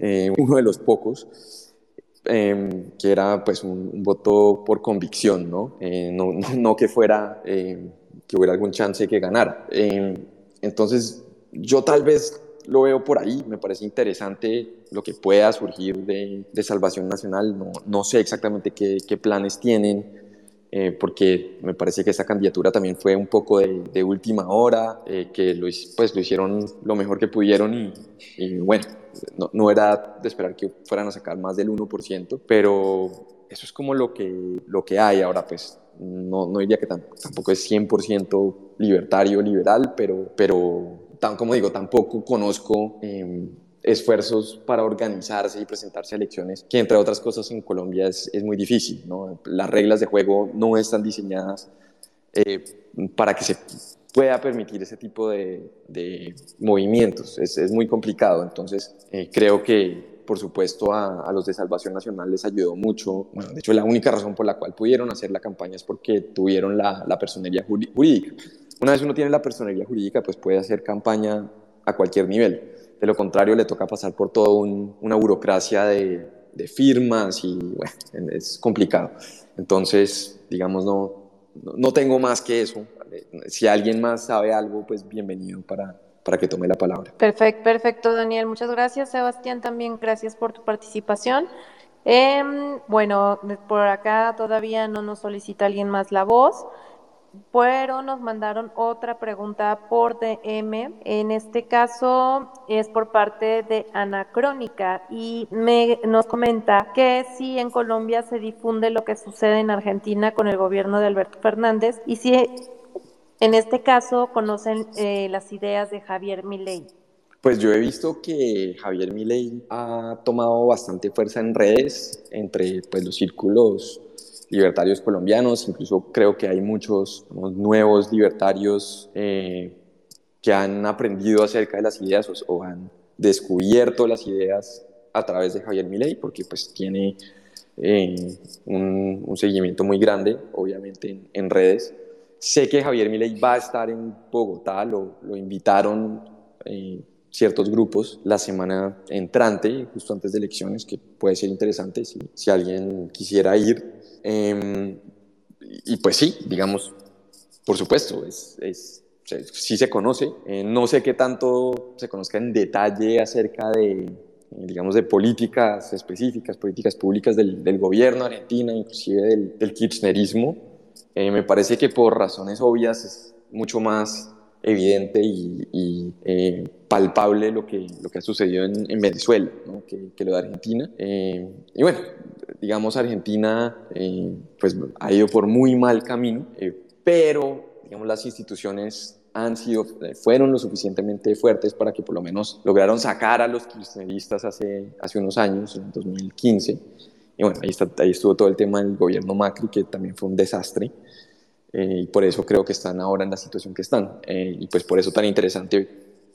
eh, uno de los pocos, em, que era pues un, voto por convicción, ¿no? Eh, no, no, que fuera, que hubiera algún chance de que ganara. Em, entonces, yo tal vez lo veo por ahí, me parece interesante lo que pueda surgir de, de Salvación Nacional, no, no sé exactamente qué, qué planes tienen, eh, porque me parece que esa candidatura también fue un poco de, última hora, eh, que lo, pues, lo hicieron lo mejor que pudieron y, bueno, no, era de esperar que fueran a sacar más del 1%, pero eso es como lo que, lo que hay ahora, pues no, no diría que tampoco es 100% libertario, liberal, pero, pero tan, como digo, tampoco conozco... Eh, esfuerzos para organizarse y presentarse a elecciones, que entre otras cosas en Colombia es, es muy difícil. ¿no? Las reglas de juego no están diseñadas eh, para que se pueda permitir ese tipo de, de movimientos. Es, muy complicado. Entonces, eh, creo que, por supuesto, a, los de Salvación Nacional les ayudó mucho. Bueno, de hecho, la única razón por la cual pudieron hacer la campaña es porque tuvieron la, la personería jurídica. Una vez uno tiene la personería jurídica, pues puede hacer campaña a cualquier nivel. De lo contrario, le toca pasar por toda una burocracia de, firmas y bueno, es complicado. Entonces, digamos, no, no tengo más que eso. Si alguien más sabe algo, pues bienvenido para, para que tome la palabra. Perfecto, perfecto, Daniel. Muchas gracias. Sebastián, también gracias por tu participación. Em, bueno, por acá todavía no nos solicita alguien más la voz pero nos mandaron otra pregunta por DM. En este caso es por parte de Anacrónica y nos comenta que si en Colombia se difunde lo que sucede en Argentina con el gobierno de Alberto Fernández y si en este caso conocen eh, las ideas de Javier Milei. Pues yo he visto que Javier Milei ha tomado bastante fuerza en redes entre pues, los círculos libertarios colombianos, incluso creo que hay muchos nuevos libertarios eh, que han aprendido acerca de las ideas o, han descubierto las ideas a través de Javier Milei, porque pues tiene eh, un, seguimiento muy grande, obviamente, en, redes. Sé que Javier Milei va a estar en Bogotá, lo, lo invitaron eh, ciertos grupos la semana entrante, justo antes de elecciones, que puede ser interesante si, si alguien quisiera ir. Em, y pues sí, digamos, por supuesto, es, es sí se conoce. Eh, no sé qué tanto se conozca en detalle acerca de, digamos, de políticas específicas, políticas públicas del, del gobierno argentino, inclusive del, del kirchnerismo. Eh, me parece que por razones obvias es mucho más evidente y, eh, palpable lo que, lo que ha sucedido en, en Venezuela que, que, lo de Argentina. y bueno, digamos, Argentina eh, pues, ha ido por muy mal camino, eh, pero digamos, las instituciones han sido, eh, fueron lo suficientemente fuertes para que por lo menos lograron sacar a los kirchneristas hace, hace unos años, en 2015. Y bueno, ahí, está, ahí estuvo todo el tema del gobierno Macri, que también fue un desastre. Y por eso creo que están ahora en la situación que están. y pues por eso tan interesante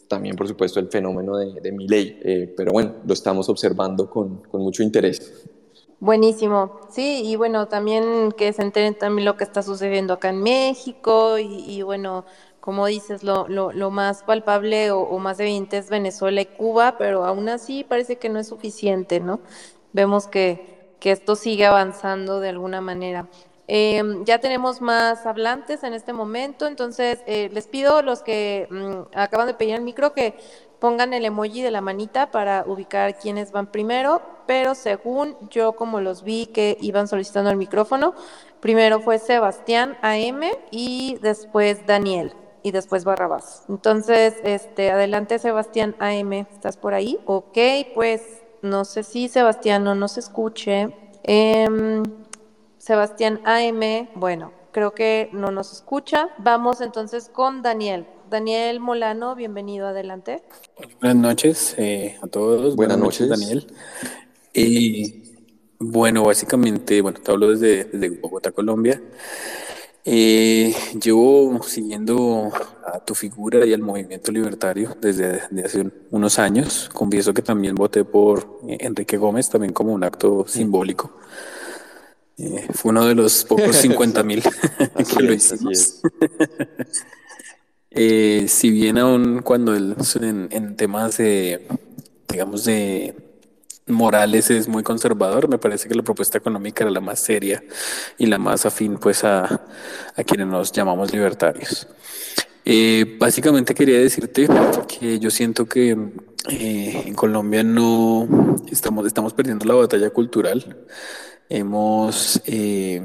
también, por supuesto, el fenómeno de, de mi ley. pero bueno, lo estamos observando con, con mucho interés. Buenísimo, sí, y bueno, también que se enteren también lo que está sucediendo acá en México y, bueno, como dices, lo, lo, lo más palpable o, más evidente es Venezuela y Cuba, pero aún así parece que no es suficiente, ¿no? Vemos que, que esto sigue avanzando de alguna manera. Eh, ya tenemos más hablantes en este momento, entonces eh, les pido los que mm, acaban de pedir el micro que pongan el emoji de la manita para ubicar quiénes van primero, pero según yo como los vi que iban solicitando el micrófono, primero fue Sebastián AM y después Daniel y después Barrabás. Entonces, este, adelante Sebastián AM, ¿estás por ahí? Ok, pues no sé si Sebastián no nos escuche. Em, Sebastián AM, bueno, creo que no nos escucha. Vamos entonces con Daniel. Daniel Molano, bienvenido, adelante. Buenas noches eh, a todos. Buenas, noches. Daniel. Y bueno, básicamente, bueno, te hablo desde, Bogotá, Colombia. Eh, llevo siguiendo a tu figura y al movimiento libertario desde, hace unos años. Confieso que también voté por Enrique Gómez, también como un acto simbólico. Eh, fue uno de los pocos 50 mil que lo hicimos. Eh, si bien aún cuando el, en, en temas de, digamos, de Morales es muy conservador, me parece que la propuesta económica era la más seria y la más afín pues a, a quienes nos llamamos libertarios. Eh, básicamente quería decirte que yo siento que eh, en Colombia no estamos, estamos perdiendo la batalla cultural. Hemos, eh,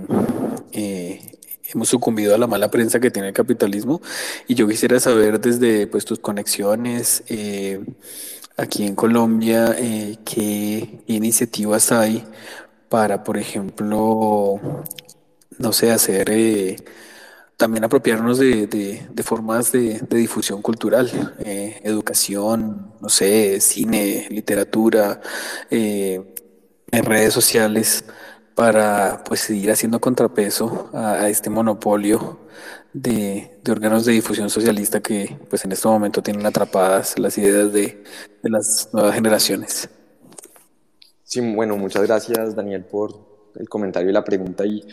hemos sucumbido a la mala prensa que tiene el capitalismo. Y yo quisiera saber desde pues, tus conexiones aquí en Colombia qué iniciativas hay para, por ejemplo, no sé, hacer también apropiarnos de, de, formas de, difusión cultural, eh, educación, no sé, cine, literatura, eh, en redes sociales, para pues seguir haciendo contrapeso a, este monopolio de, órganos de difusión socialista que pues en este momento tienen atrapadas las ideas de, las nuevas generaciones. Sí, bueno, muchas gracias Daniel por el comentario y la pregunta y,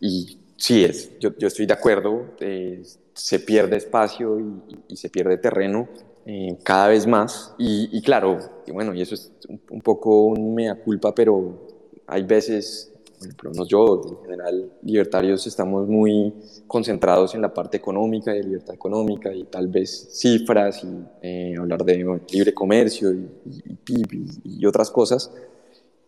y sí, es, yo, yo estoy de acuerdo, eh, se pierde espacio y, se pierde terreno eh, cada vez más. Y, claro, y bueno, y eso es un, poco un mea culpa, pero hay veces, por lo menos yo, en general, libertarios estamos muy concentrados en la parte económica, de libertad económica y tal vez cifras y eh, hablar de libre comercio y, y PIB y otras cosas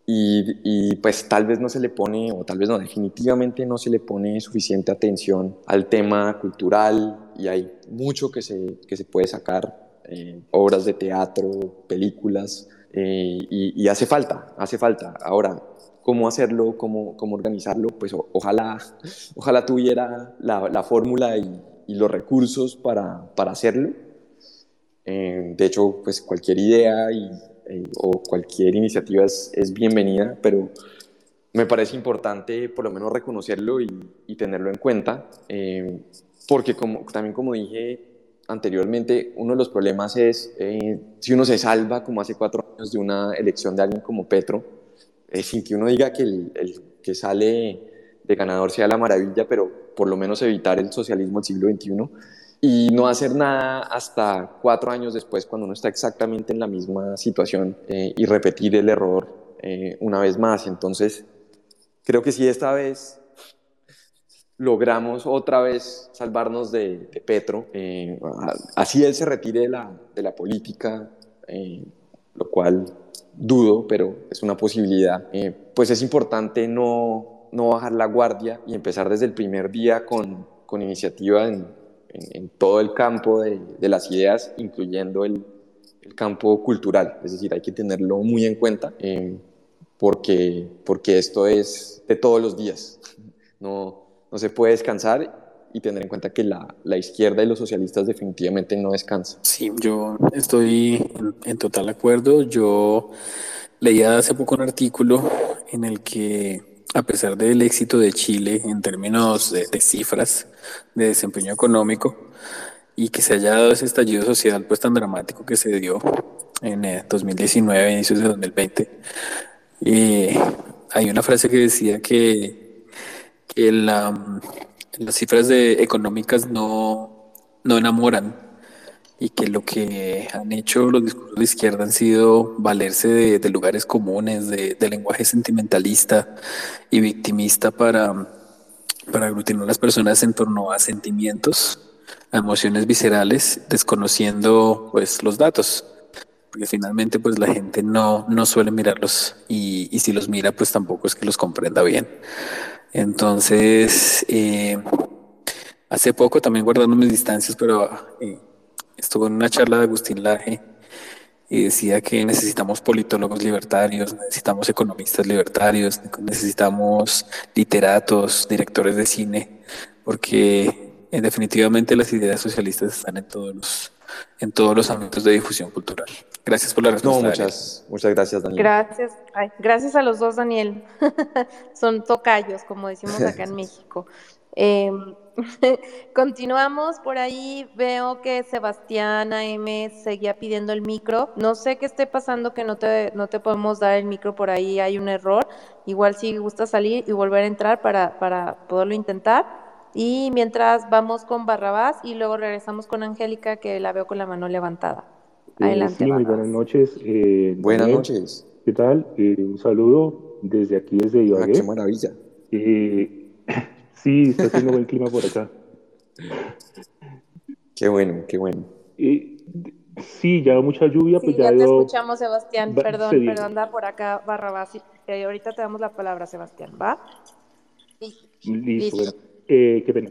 y, pues tal vez no se le pone, o tal vez no, definitivamente no se le pone suficiente atención al tema cultural y hay mucho que se, que se puede sacar, eh, obras de teatro, películas, eh, y, hace falta, hace falta. Ahora, ¿cómo hacerlo? ¿Cómo, cómo organizarlo? Pues ojalá, ojalá tuviera la, la fórmula y, y, los recursos para, para hacerlo. Eh, de hecho, pues cualquier idea y eh, o cualquier iniciativa es, es, bienvenida, pero me parece importante por lo menos reconocerlo y, y tenerlo en cuenta, eh, porque como, también como dije anteriormente, uno de los problemas es eh, si uno se salva, como hace cuatro años, de una elección de alguien como Petro, sin que uno diga que el, el, que sale de ganador sea la maravilla, pero por lo menos evitar el socialismo del siglo XXI y no hacer nada hasta cuatro años después cuando uno está exactamente en la misma situación eh, y repetir el error eh, una vez más. Entonces, creo que si esta vez logramos otra vez salvarnos de, Petro, eh, así él se retire de la, de la política, lo cual dudo, pero es una posibilidad, pues es importante no, no bajar la guardia y empezar desde el primer día con, con iniciativa en en, todo el campo de, de las ideas, incluyendo el, el, campo cultural. Es decir, hay que tenerlo muy en cuenta eh, porque, porque esto es de todos los días. No, no se puede descansar y tener en cuenta que la, la, izquierda y los socialistas definitivamente no descansan. Sí, yo estoy en, total acuerdo. Yo leía hace poco un artículo en el que a pesar del éxito de Chile en términos de, cifras de desempeño económico y que se haya dado ese estallido social pues tan dramático que se dio en 2019, eh, inicios de 2020, eh, hay una frase que decía que, que las cifras de, económicas no, no enamoran, y que lo que han hecho los discursos de izquierda han sido valerse de, lugares comunes, de, lenguaje sentimentalista y victimista para, para aglutinar a las personas en torno a sentimientos, a emociones viscerales, desconociendo pues los datos. Porque finalmente pues la gente no, no suele mirarlos y, y si los mira pues tampoco es que los comprenda bien. Entonces, eh, hace poco también guardando mis distancias, pero eh, estuvo en una charla de Agustín Laje y decía que necesitamos politólogos libertarios, necesitamos economistas libertarios, necesitamos literatos, directores de cine, porque eh, definitivamente las ideas socialistas están en todos los, en todos los ámbitos de difusión cultural. Gracias por la respuesta. No, muchas, muchas gracias, Daniel. Gracias, gracias a los dos, Daniel. Son tocayos, como decimos acá en México. Eh, continuamos por ahí. Veo que Sebastián AM seguía pidiendo el micro. No sé qué esté pasando que no te, no te podemos dar el micro por ahí. Hay un error. Igual si gusta salir y volver a entrar para, para poderlo intentar. Y mientras vamos con Barrabás y luego regresamos con Angélica, que la veo con la mano levantada. Eh, Adelante. sí, muy buenas noches. eh, Buenas Daniel, noches. ¿Qué tal? Eh, un saludo desde aquí, desde Ah, Ibagué. qué maravilla. Eh, sí, está haciendo buen clima por acá. Qué bueno, qué bueno. Eh, sí, ya mucha lluvia, Sí, pues ya ya te veo- escuchamos, Sebastián. va Perdón, sucediendo. perdón, anda por acá Barrabás. y- ahorita te damos la palabra, Sebastián, ¿va? Sí. Listo, Listo. Eh, qué pena.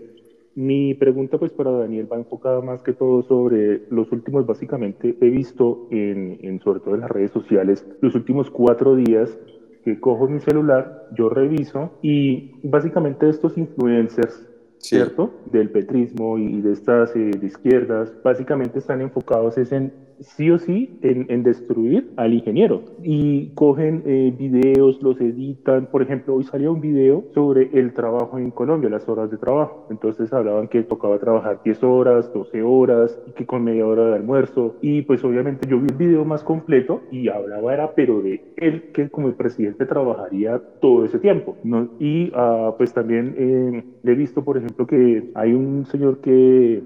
Mi pregunta pues para Daniel va enfocada más que todo sobre los últimos, básicamente he visto en, en sobre todo en las redes sociales, los últimos cuatro días que cojo mi celular, yo reviso y básicamente estos influencers, Sí. ¿cierto? Del petrismo y de estas eh, de izquierdas, básicamente están enfocados es en sí o sí en, en destruir al ingeniero y cogen eh, videos, los editan. Por ejemplo, hoy salió un video sobre el trabajo en Colombia, las horas de trabajo. Entonces hablaban que tocaba trabajar 10 horas, 12 horas y que con media hora de almuerzo. Y pues obviamente yo vi el video más completo y hablaba era pero de él que como el presidente trabajaría todo ese tiempo. ¿no? Y ah, pues también eh, he visto, por ejemplo, que hay un señor que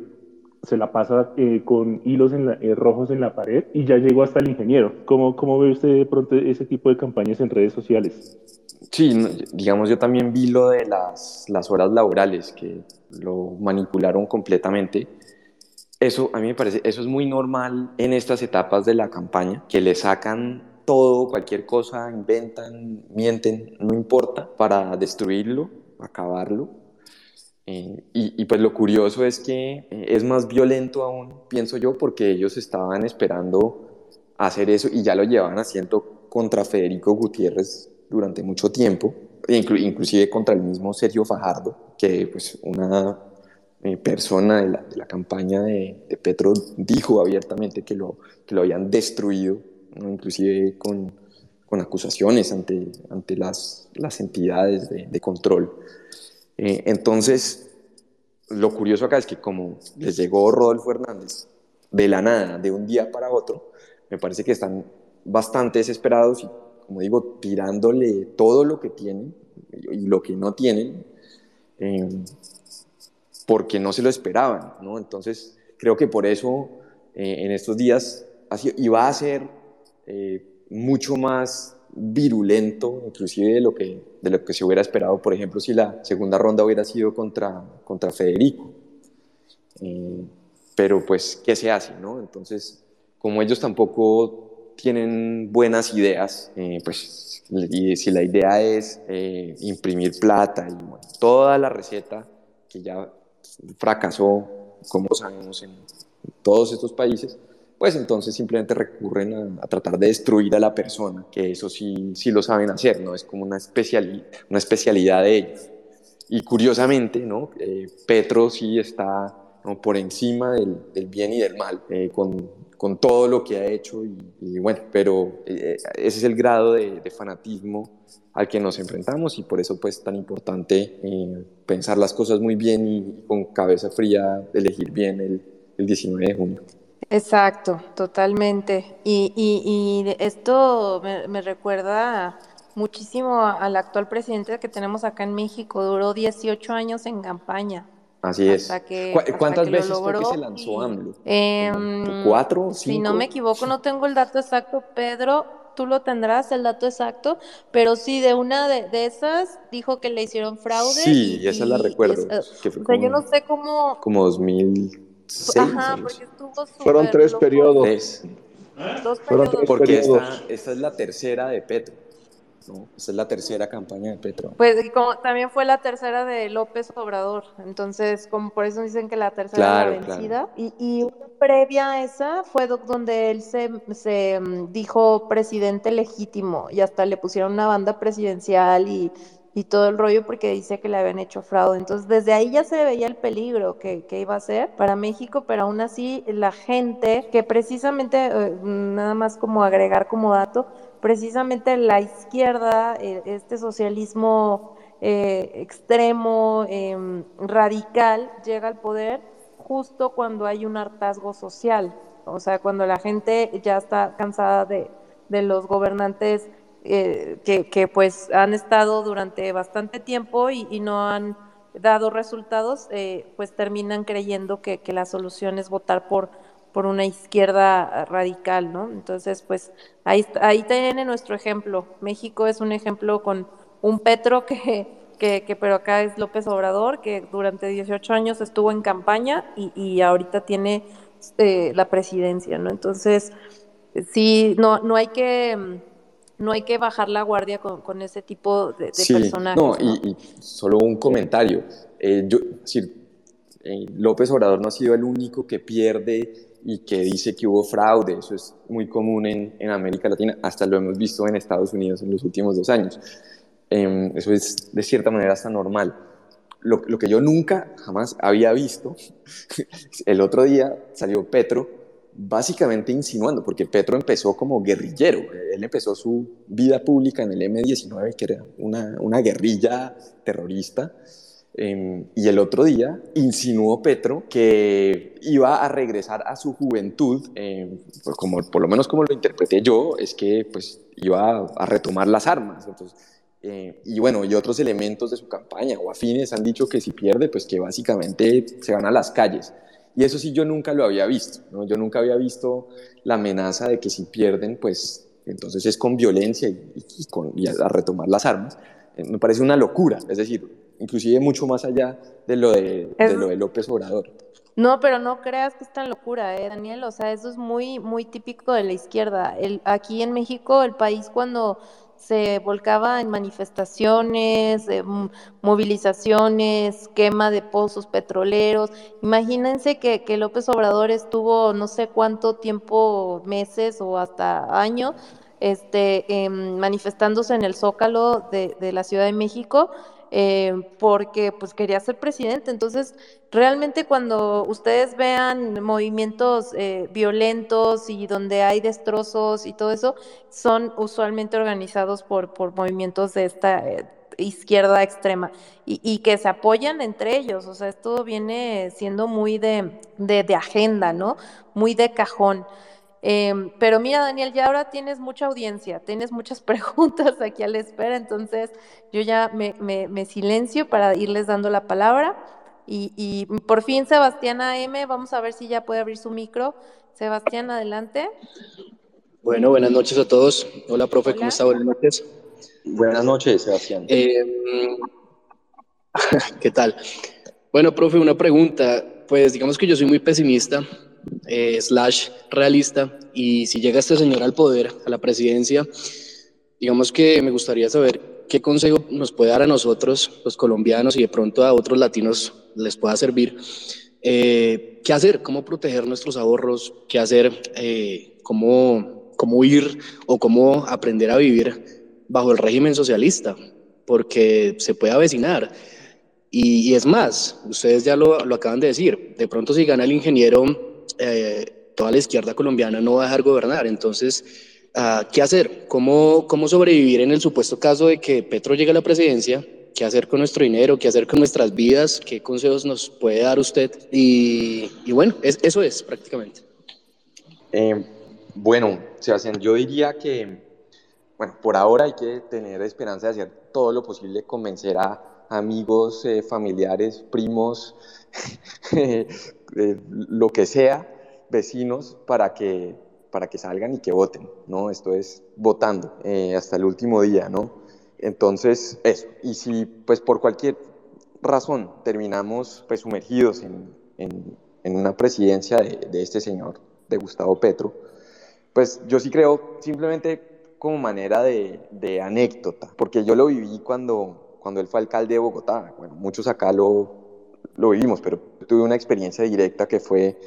se la pasa eh, con hilos en la- eh, rojos en la pared y ya llegó hasta el ingeniero. ¿Cómo, ¿Cómo ve usted de pronto ese tipo de campañas en redes sociales? Sí, digamos, yo también vi lo de las, las horas laborales, que lo manipularon completamente. Eso, a mí me parece, eso es muy normal en estas etapas de la campaña, que le sacan todo, cualquier cosa, inventan, mienten, no importa, para destruirlo, acabarlo. Eh, y, y pues lo curioso es que eh, es más violento aún, pienso yo, porque ellos estaban esperando hacer eso y ya lo llevaban haciendo contra Federico Gutiérrez durante mucho tiempo, e inclu- inclusive contra el mismo Sergio Fajardo, que pues una eh, persona de la, de la campaña de, de Petro dijo abiertamente que lo, que lo habían destruido, ¿no? inclusive con, con acusaciones ante, ante las, las entidades de, de control. Eh, entonces, lo curioso acá es que como les llegó Rodolfo Hernández de la nada, de un día para otro, me parece que están bastante desesperados y, como digo, tirándole todo lo que tienen y lo que no tienen, eh, porque no se lo esperaban. Entonces, creo que por eso eh, en estos días ha y va a ser mucho más virulento, inclusive de lo, que, de lo que se hubiera esperado, por ejemplo, si la segunda ronda hubiera sido contra, contra Federico. Eh, pero pues, ¿qué se hace? No? Entonces, como ellos tampoco tienen buenas ideas, eh, pues y si la idea es eh, imprimir plata y toda la receta que ya fracasó, como sabemos, en todos estos países, pues entonces simplemente recurren a, tratar de destruir a la persona, que eso sí, sí lo saben hacer, ¿no? Es como una, especiali una especialidad de ellos. Y curiosamente, ¿no? Eh, Petro sí está ¿no? por encima del, del, bien y del mal, eh, con, con, todo lo que ha hecho, y, bueno, pero eh, ese es el grado de, fanatismo al que nos enfrentamos y por eso pues tan importante pensar las cosas muy bien y con cabeza fría elegir bien el, el 19 de junio. Exacto, totalmente. Y, y, y esto me, me, recuerda muchísimo al actual presidente que tenemos acá en México. Duró 18 años en campaña. Así es. Que, ¿Cuántas que veces fue que se lanzó AMLO? Eh, ¿Cuatro? Cinco? Si no me equivoco, no tengo el dato exacto, Pedro. Tú lo tendrás, el dato exacto, pero sí, de una de, de esas dijo que le hicieron fraude. Sí, y, esa la recuerdo. Es, que fue o sea, como, yo no sé cómo. Como 2000. Ajá, porque estuvo Fueron tres loco. periodos. Tres. Dos Fueron periodos. tres Porque periodos. esta, esta es la tercera de Petro. ¿no? Esta es la tercera campaña de Petro. Pues y como también fue la tercera de López Obrador, entonces como por eso dicen que la tercera Claro, es la vencida. Y, y una previa a esa fue do- donde él se, se mm, dijo presidente legítimo y hasta le pusieron una banda presidencial y, y todo el rollo porque dice que le habían hecho fraude. Entonces desde ahí ya se veía el peligro que, que iba a ser para México, pero aún así la gente que precisamente, eh, nada más como agregar como dato, precisamente la izquierda, eh, este socialismo eh, extremo, eh, radical, llega al poder justo cuando hay un hartazgo social, o sea, cuando la gente ya está cansada de, de los gobernantes eh, que, que, pues han estado durante bastante tiempo y, y no han dado resultados, eh, pues terminan creyendo que, que, la solución es votar por, por una izquierda radical, ¿no? Entonces, pues ahí, ahí tiene nuestro ejemplo. México es un ejemplo con un Petro que, que, pero acá es López Obrador, que durante 18 años estuvo en campaña y, y ahorita tiene eh, la presidencia, ¿no? Entonces, sí, no, no hay que no hay que bajar la guardia con, con ese tipo de, de sí, personajes. No, y, y, solo un comentario. Eh, yo, decir, eh, López Obrador no ha sido el único que pierde y que dice que hubo fraude. Eso es muy común en, en América Latina. Hasta lo hemos visto en Estados Unidos en los últimos dos años. Eh, eso es de cierta manera hasta normal. Lo, lo, que yo nunca, jamás había visto, el otro día salió Petro básicamente insinuando, porque Petro empezó como guerrillero, él empezó su vida pública en el M-19, que era una, una guerrilla terrorista, eh, y el otro día insinuó Petro que iba a regresar a su juventud, eh, pues como, por lo menos como lo interpreté yo, es que pues iba a, retomar las armas. Entonces, eh, y bueno, y otros elementos de su campaña o afines han dicho que si pierde, pues que básicamente se van a las calles. Y eso sí yo nunca lo había visto, ¿no? Yo nunca había visto la amenaza de que si pierden, pues entonces es con violencia y, y, con, y a, retomar las armas. Eh, me parece una locura, es decir, inclusive mucho más allá de lo de, es... de, lo de López Obrador. No, pero no creas que es tan locura, ¿eh, Daniel? O sea, eso es muy, muy típico de la izquierda. El, aquí en México, el país cuando se volcaba en manifestaciones, movilizaciones, quema de pozos petroleros. Imagínense que, que, López Obrador estuvo no sé cuánto tiempo, meses o hasta años, este, eh, manifestándose en el Zócalo de, de la Ciudad de México eh, porque pues quería ser presidente. Entonces, realmente cuando ustedes vean movimientos eh, violentos y donde hay destrozos y todo eso, son usualmente organizados por, por movimientos de esta eh, izquierda extrema y, y, que se apoyan entre ellos. O sea, esto viene siendo muy de, de, de agenda, ¿no? Muy de cajón. Eh, pero mira, Daniel, ya ahora tienes mucha audiencia, tienes muchas preguntas aquí a la espera, entonces yo ya me, me, me silencio para irles dando la palabra. Y, y, por fin, Sebastián AM, vamos a ver si ya puede abrir su micro. Sebastián, adelante. Bueno, buenas noches a todos. Hola, profe, Hola. ¿cómo está? Buenas noches. Buenas noches, Sebastián. Eh, ¿Qué tal? Bueno, profe, una pregunta. Pues digamos que yo soy muy pesimista eh, slash realista y si llega este señor al poder, a la presidencia, digamos que me gustaría saber qué consejo nos puede dar a nosotros, los colombianos y de pronto a otros latinos les pueda servir. Eh, ¿Qué hacer? ¿Cómo proteger nuestros ahorros? ¿Qué hacer? Eh, ¿cómo, ¿Cómo ir o cómo aprender a vivir bajo el régimen socialista? Porque se puede avecinar. Y, y, es más, ustedes ya lo, lo, acaban de decir, de pronto si gana el ingeniero eh, toda la izquierda colombiana no va a dejar gobernar. Entonces, uh, ¿qué hacer? ¿Cómo, ¿Cómo sobrevivir en el supuesto caso de que Petro llegue a la presidencia? ¿Qué hacer con nuestro dinero? ¿Qué hacer con nuestras vidas? ¿Qué consejos nos puede dar usted? Y, y bueno, es, eso es prácticamente. Eh, bueno, Sebastián, yo diría que, bueno, por ahora hay que tener esperanza de hacer todo lo posible, convencer a amigos, eh, familiares, primos, lo que sea, vecinos, para que, para que salgan y que voten, ¿no? Esto es votando eh, hasta el último día, ¿no? Entonces, eso. Y si, pues, por cualquier razón terminamos, pues, sumergidos en, en, en una presidencia de, de este señor, de Gustavo Petro, pues yo sí creo simplemente como manera de, de, anécdota, porque yo lo viví cuando, cuando él fue alcalde de Bogotá. Bueno, muchos acá lo, lo vivimos, pero tuve una experiencia directa que fue,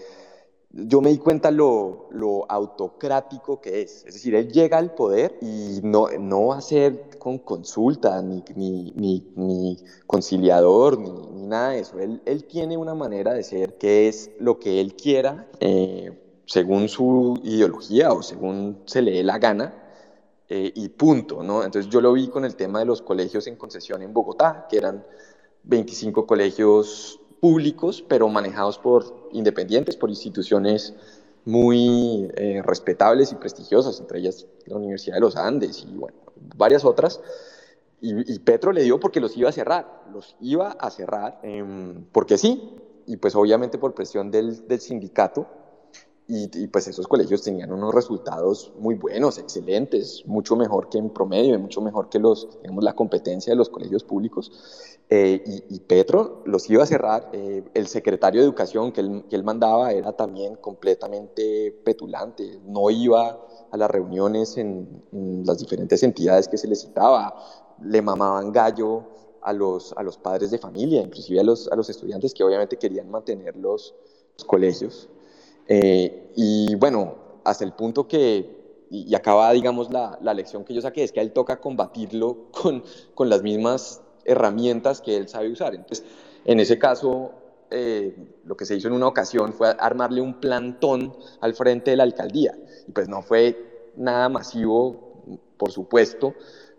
yo me di cuenta lo, lo autocrático que es. Es decir, él llega al poder y no, no va a ser con consulta, ni, ni, ni, ni conciliador, ni, ni, nada de eso. Él, él, tiene una manera de ser que es lo que él quiera, eh, según su ideología o según se le dé la gana. Eh, y punto, ¿no? Entonces yo lo vi con el tema de los colegios en concesión en Bogotá, que eran 25 colegios públicos, pero manejados por independientes, por instituciones muy eh, respetables y prestigiosas, entre ellas la Universidad de los Andes y varias otras. y, Petro le dio porque los iba a cerrar, los iba a cerrar, em, porque sí, y pues obviamente por presión del, del sindicato, y, pues esos colegios tenían unos resultados muy buenos, excelentes, mucho mejor que en promedio, mucho mejor que los, digamos, la competencia de los colegios públicos. Eh, y, Petro los iba a cerrar. Eh, el secretario de Educación que él, que él, mandaba era también completamente petulante, no iba a las reuniones en, las diferentes entidades que se le citaba, le mamaban gallo a los, a los padres de familia, inclusive a los, a los estudiantes que obviamente querían mantener los colegios. Eh, y bueno, hasta el punto que, y, acaba, digamos, la, la, lección que yo saqué, es que a él toca combatirlo con, con las mismas herramientas que él sabe usar. Entonces, en ese caso, eh, lo que se hizo en una ocasión fue armarle un plantón al frente de la alcaldía. Y pues no fue nada masivo, por supuesto,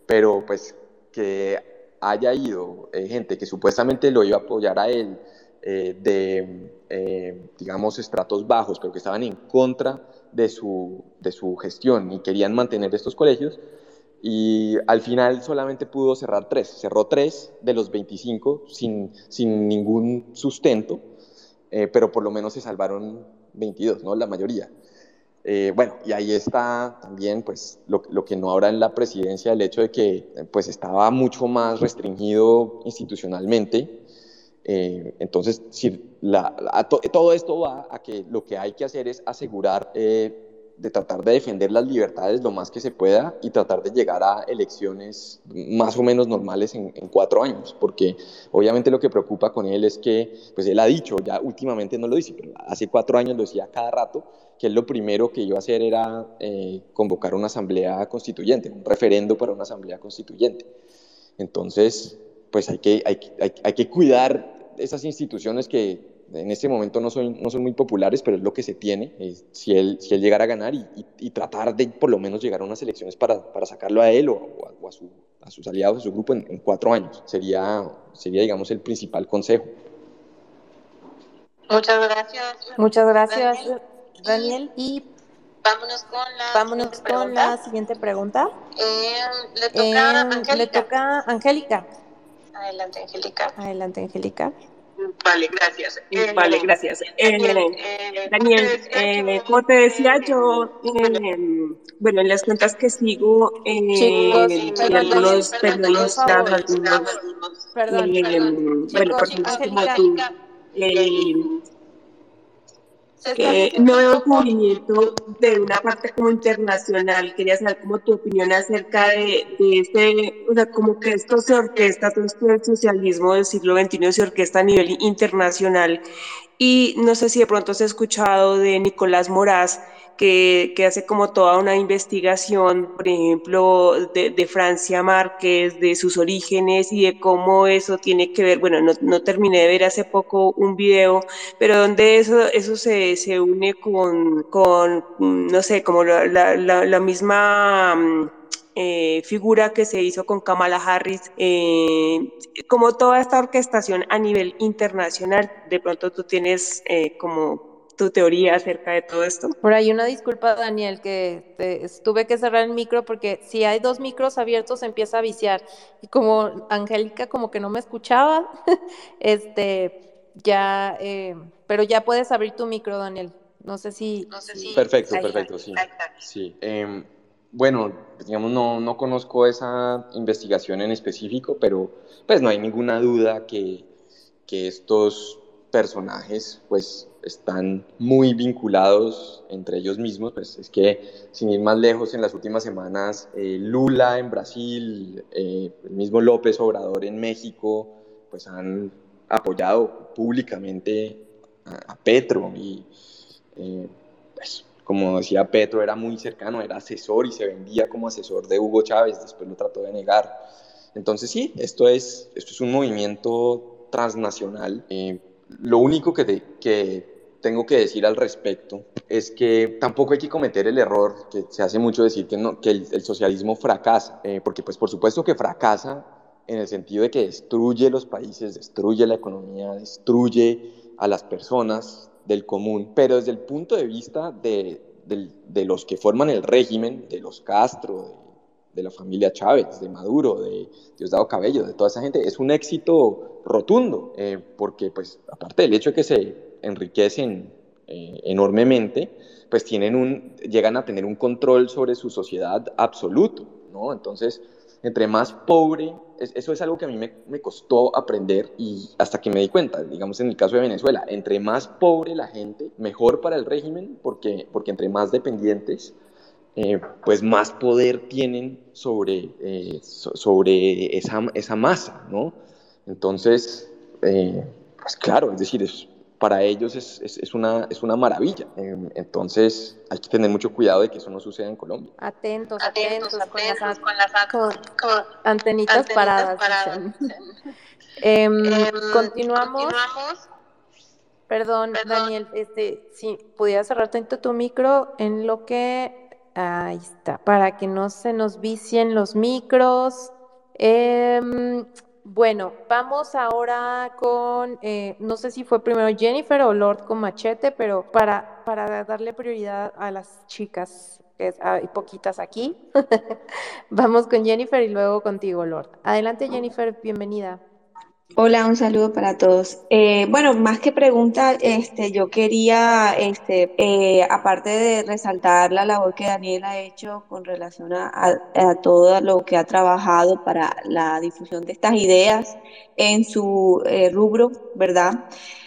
pero pues que haya ido eh, gente que supuestamente lo iba a apoyar a él, eh, de, eh, digamos, estratos bajos, pero que estaban en contra de su, de su gestión y querían mantener estos colegios. Y al final solamente pudo cerrar tres. Cerró tres de los 25 sin, sin ningún sustento, eh, pero por lo menos se salvaron 22, ¿no? La mayoría. bueno, y ahí está también pues, lo, lo, que no habrá en la presidencia, el hecho de que pues, estaba mucho más restringido institucionalmente eh, entonces, si todo esto va a que lo que hay que hacer es asegurar eh, de tratar de defender las libertades lo más que se pueda y tratar de llegar a elecciones más o menos normales en, cuatro años, porque obviamente lo que preocupa con él es que, pues él ha dicho, ya últimamente no lo dice, pero hace cuatro años lo decía cada rato, que él lo primero que iba a hacer era eh, convocar una asamblea constituyente, un referendo para una asamblea constituyente. Entonces, pues hay que, hay, hay, hay que cuidar esas instituciones que en este momento no son, no son muy populares, pero es lo que se tiene, si, él, si él llegara a ganar y, y, tratar de por lo menos llegar a unas elecciones para, para sacarlo a él o, a, su, a, sus aliados, a su grupo en, cuatro años. Sería, sería, digamos, el principal consejo. Muchas gracias. Muchas gracias, Daniel. Y vámonos con la, vámonos siguiente, con la siguiente pregunta. Eh, le toca eh, Le toca Angélica. Adelante, Angélica. Adelante, Angélica. Vale, gracias. Eh, vale, gracias. Eh, Daniel, eh, como te decía, yo, bueno, en las cuentas que sigo, en algunos periodistas, algunos, bueno, por ejemplo, como tú, que no veo movimiento de una parte como internacional. Quería saber como tu opinión acerca de, de este, o sea, como que esto se orquesta, todo esto del socialismo del siglo XXI se orquesta a nivel internacional. Y no sé si de pronto has escuchado de Nicolás Moraz, que, hace como toda una investigación, por ejemplo, de, Francia Márquez, de sus orígenes y de cómo eso tiene que ver, bueno, no, terminé de ver hace poco un video, pero donde eso, eso se, se une con, con, no sé, como la, la, misma... Eh, figura que se hizo con Kamala Harris, eh, como toda esta orquestación a nivel internacional, de pronto tú tienes eh, como tu teoría acerca de todo esto. Por ahí una disculpa, Daniel, que tuve que cerrar el micro porque si hay dos micros abiertos empieza a viciar. Y como Angélica como que no me escuchaba, este, ya, eh, pero ya puedes abrir tu micro, Daniel. No sé si... No sé si perfecto, perfecto, sí. sí. Em, bueno, digamos, no, no conozco esa investigación en específico, pero pues no hay ninguna duda que, que estos personajes pues están muy vinculados entre ellos mismos, pues es que sin ir más lejos en las últimas semanas, eh, Lula en Brasil, eh, el mismo López Obrador en México, pues han apoyado públicamente a, Petro y eh, pues como decía Petro era muy cercano, era asesor y se vendía como asesor de Hugo Chávez, después lo trató de negar. Entonces sí, esto es, esto es un movimiento transnacional. lo único que, que tengo que decir al respecto es que tampoco hay que cometer el error que se hace mucho decir que, no, que el, socialismo fracasa, eh, porque pues por supuesto que fracasa en el sentido de que destruye los países, destruye la economía, destruye a las personas del común, pero desde el punto de vista de, de, de los que forman el régimen, de los Castro, de la familia Chávez, de Maduro, de Diosdado Cabello, de toda esa gente, es un éxito rotundo, eh, porque pues aparte del hecho de que se enriquecen eh, enormemente, pues tienen un, llegan a tener un control sobre su sociedad absoluto, ¿no? Entonces, entre más pobre, eso es algo que a mí me, costó aprender y hasta que me di cuenta, digamos en el caso de Venezuela, entre más pobre la gente, mejor para el régimen, porque, porque entre más dependientes, eh, pues más poder tienen sobre, eh, sobre esa, esa, masa, ¿no? Entonces, pues claro, es decir, es, para ellos es, es, una, es una maravilla. Em, entonces hay que tener mucho cuidado de que eso no suceda en Colombia. Atentos, atentos, atentos con, las, con, antenitas, paradas. Em, em, continuamos. Perdón, Daniel, este, si pudieras cerrar tanto tu micro en lo que ahí está, para que no se nos vicien los micros. Eh, bueno, vamos ahora con, eh, no sé si fue primero Jennifer o Lord con machete, pero para, para darle prioridad a las chicas, que hay poquitas aquí, vamos con Jennifer y luego contigo, Lord. Adelante, Jennifer, bienvenida. Hola, un saludo para todos. Eh, bueno, más que pregunta, este, yo quería, este, eh, aparte de resaltar la labor que Daniel ha hecho con relación a, todo lo que ha trabajado para la difusión de estas ideas en su eh, rubro, ¿verdad?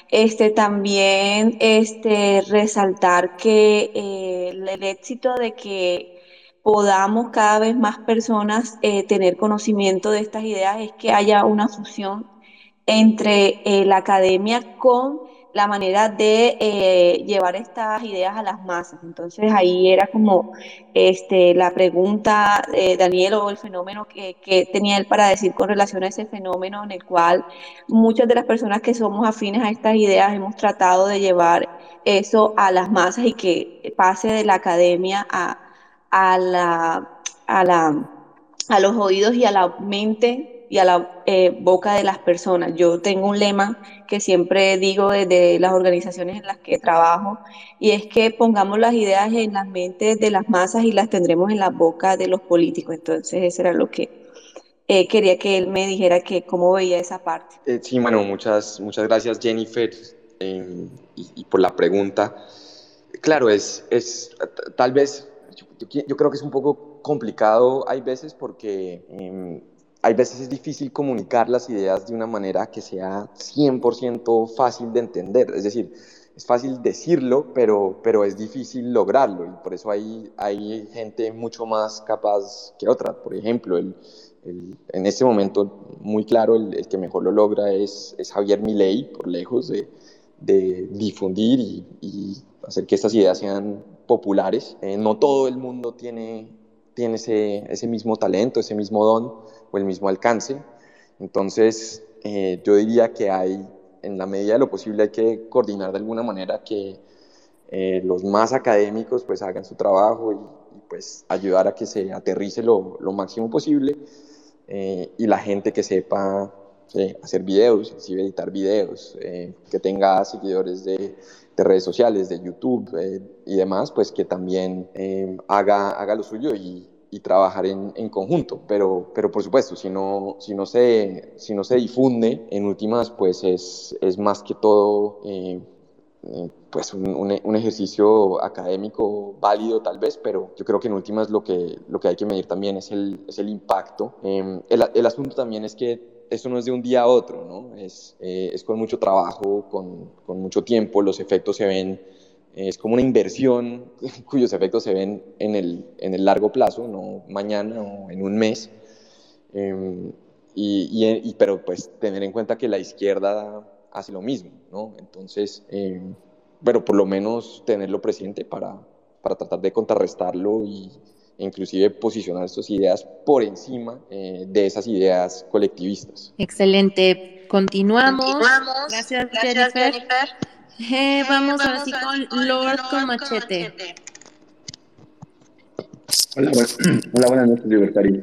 Este, también este, resaltar que el éxito de que podamos cada vez más personas tener conocimiento de estas ideas es que haya una fusión entre eh, la academia con la manera de eh, llevar estas ideas a las masas. Entonces ahí era como este, la pregunta, eh, Daniel, o el fenómeno que, que, tenía él para decir con relación a ese fenómeno en el cual muchas de las personas que somos afines a estas ideas hemos tratado de llevar eso a las masas y que pase de la academia a, a, la, a, la, a los oídos y a la mente y a la eh, boca de las personas. Yo tengo un lema que siempre digo desde las organizaciones en las que trabajo y es que pongamos las ideas en las mentes de las masas y las tendremos en la boca de los políticos. Entonces, eso era lo que eh, quería que él me dijera que cómo veía esa parte. Eh, sí, bueno, muchas, muchas gracias Jennifer y, y, por la pregunta. Claro, es, es tal vez, yo, yo, creo que es un poco complicado, hay veces porque em, hay veces es difícil comunicar las ideas de una manera que sea 100% fácil de entender. Es decir, es fácil decirlo, pero, pero es difícil lograrlo. Y por eso hay, hay gente mucho más capaz que otra. Por ejemplo, el, en este momento, muy claro, el, que mejor lo logra es, es Javier Milei, por lejos, de, de difundir y, y, hacer que estas ideas sean populares. Eh, no todo el mundo tiene, tiene ese, ese mismo talento, ese mismo don o el mismo alcance. Entonces, eh, yo diría que hay, en la medida de lo posible, hay que coordinar de alguna manera que eh, los más académicos pues hagan su trabajo y, pues ayudar a que se aterrice lo, lo máximo posible eh, y la gente que sepa hacer videos, inclusive editar videos, que tenga seguidores de, de, redes sociales, de YouTube y demás, pues que también haga, haga lo suyo y, y trabajar en, en, conjunto. Pero, pero por supuesto, si no, si, no se, si no se difunde, en últimas, pues es, es más que todo eh, eh, pues un, un, ejercicio académico válido tal vez, pero yo creo que en últimas lo que, lo que hay que medir también es el, es el impacto. Em, el, el, asunto también es que esto no es de un día a otro, ¿no? es, eh, es con mucho trabajo, con, con mucho tiempo, los efectos se ven es como una inversión cuyos efectos se ven en el, en el largo plazo, no mañana o en un mes. Em, y, pero pues tener en cuenta que la izquierda hace lo mismo, ¿no? Entonces, eh, pero por lo menos tenerlo presente para, para tratar de contrarrestarlo y e inclusive posicionar estas ideas por encima eh, de esas ideas colectivistas. Excelente. Continuamos. Gracias, Jennifer. Eh, vamos, ahora sí con Lord con machete. Hola, hola, buenas noches, libertario.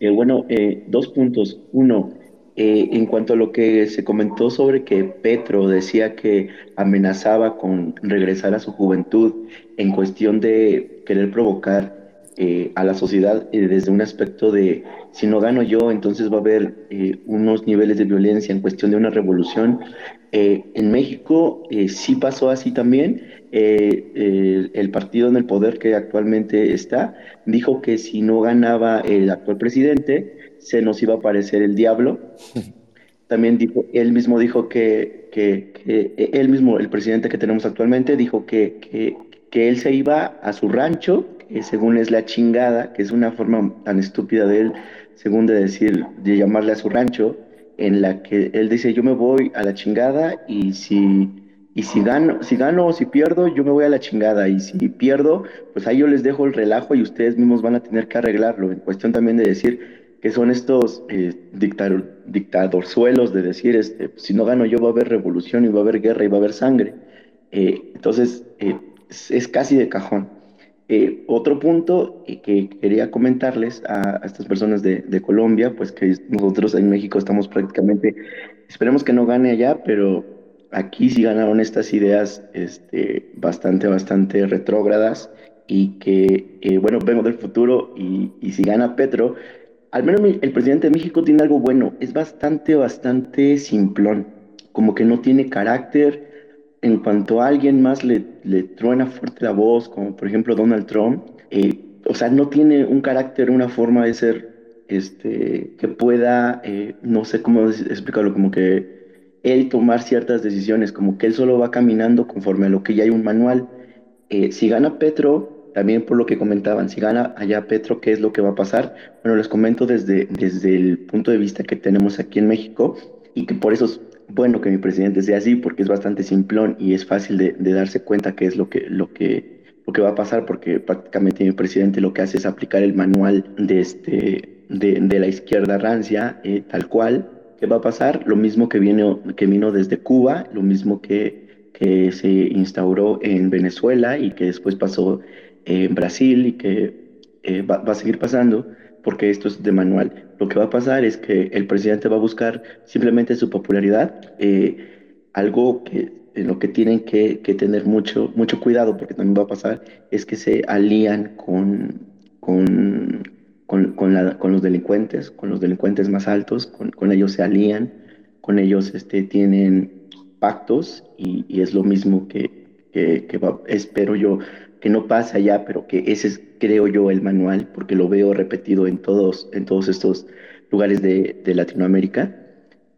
Eh, bueno, eh, dos puntos. Uno, eh, en cuanto a lo que se comentó sobre que Petro decía que amenazaba con regresar a su juventud en cuestión de querer provocar eh, a la sociedad eh, desde un aspecto de si no gano yo, entonces va a haber eh, unos niveles de violencia en cuestión de una revolución. En México sí pasó así también. El, el, partido en el poder que actualmente está dijo que si no ganaba el actual presidente, se nos iba a aparecer el diablo. También dijo, él mismo dijo que, que, que él mismo, el presidente que tenemos actualmente, dijo que, que, que él se iba a su rancho que según es la chingada, que es una forma tan estúpida de él, según de decir, de llamarle a su rancho, en la que él dice, yo me voy a la chingada y si, y si gano, si gano o si pierdo, yo me voy a la chingada y si pierdo, pues ahí yo les dejo el relajo y ustedes mismos van a tener que arreglarlo, en cuestión también de decir que son estos eh, dictador, dictadorzuelos de decir, este, si no gano yo va a haber revolución y va a haber guerra y va a haber sangre. Eh, entonces, eh, es, es casi de cajón. Eh, otro punto que quería comentarles a, estas personas de, Colombia, pues que nosotros en México estamos prácticamente, esperemos que no gane allá, pero aquí sí ganaron estas ideas este, bastante, bastante retrógradas y que, eh, bueno, vengo del futuro y, si gana Petro, al menos el presidente de México tiene algo bueno, es bastante, bastante simplón, como que no tiene carácter, en cuanto a alguien más le, truena fuerte la voz, como por ejemplo Donald Trump, eh, o sea, no tiene un carácter, una forma de ser este, que pueda, eh, no sé cómo explicarlo, como que él tomar ciertas decisiones, como que él solo va caminando conforme a lo que ya hay un manual. Eh, si gana Petro, también por lo que comentaban, si gana allá Petro, ¿qué es lo que va a pasar? Bueno, les comento desde, desde el punto de vista que tenemos aquí en México y que por eso bueno que mi presidente sea así porque es bastante simplón y es fácil de, darse cuenta qué es lo que, lo, que, va a pasar porque prácticamente mi presidente lo que hace es aplicar el manual de, este, de, la izquierda rancia eh, tal cual. ¿Qué va a pasar? Lo mismo que, vino desde Cuba, lo mismo que, se instauró en Venezuela y que después pasó en Brasil y que eh, va a seguir pasando porque esto es de manual. Lo que va a pasar es que el presidente va a buscar simplemente su popularidad, eh, algo que en lo que tienen que, tener mucho, mucho cuidado, porque también va a pasar, es que se alían con, con, con, con, los delincuentes, con los delincuentes más altos, con, ellos se alían, con ellos este, tienen pactos y, y es lo mismo que, que, que va, espero yo que no pasa ya, pero que ese es, creo yo, el manual, porque lo veo repetido en todos, en todos estos lugares de, Latinoamérica.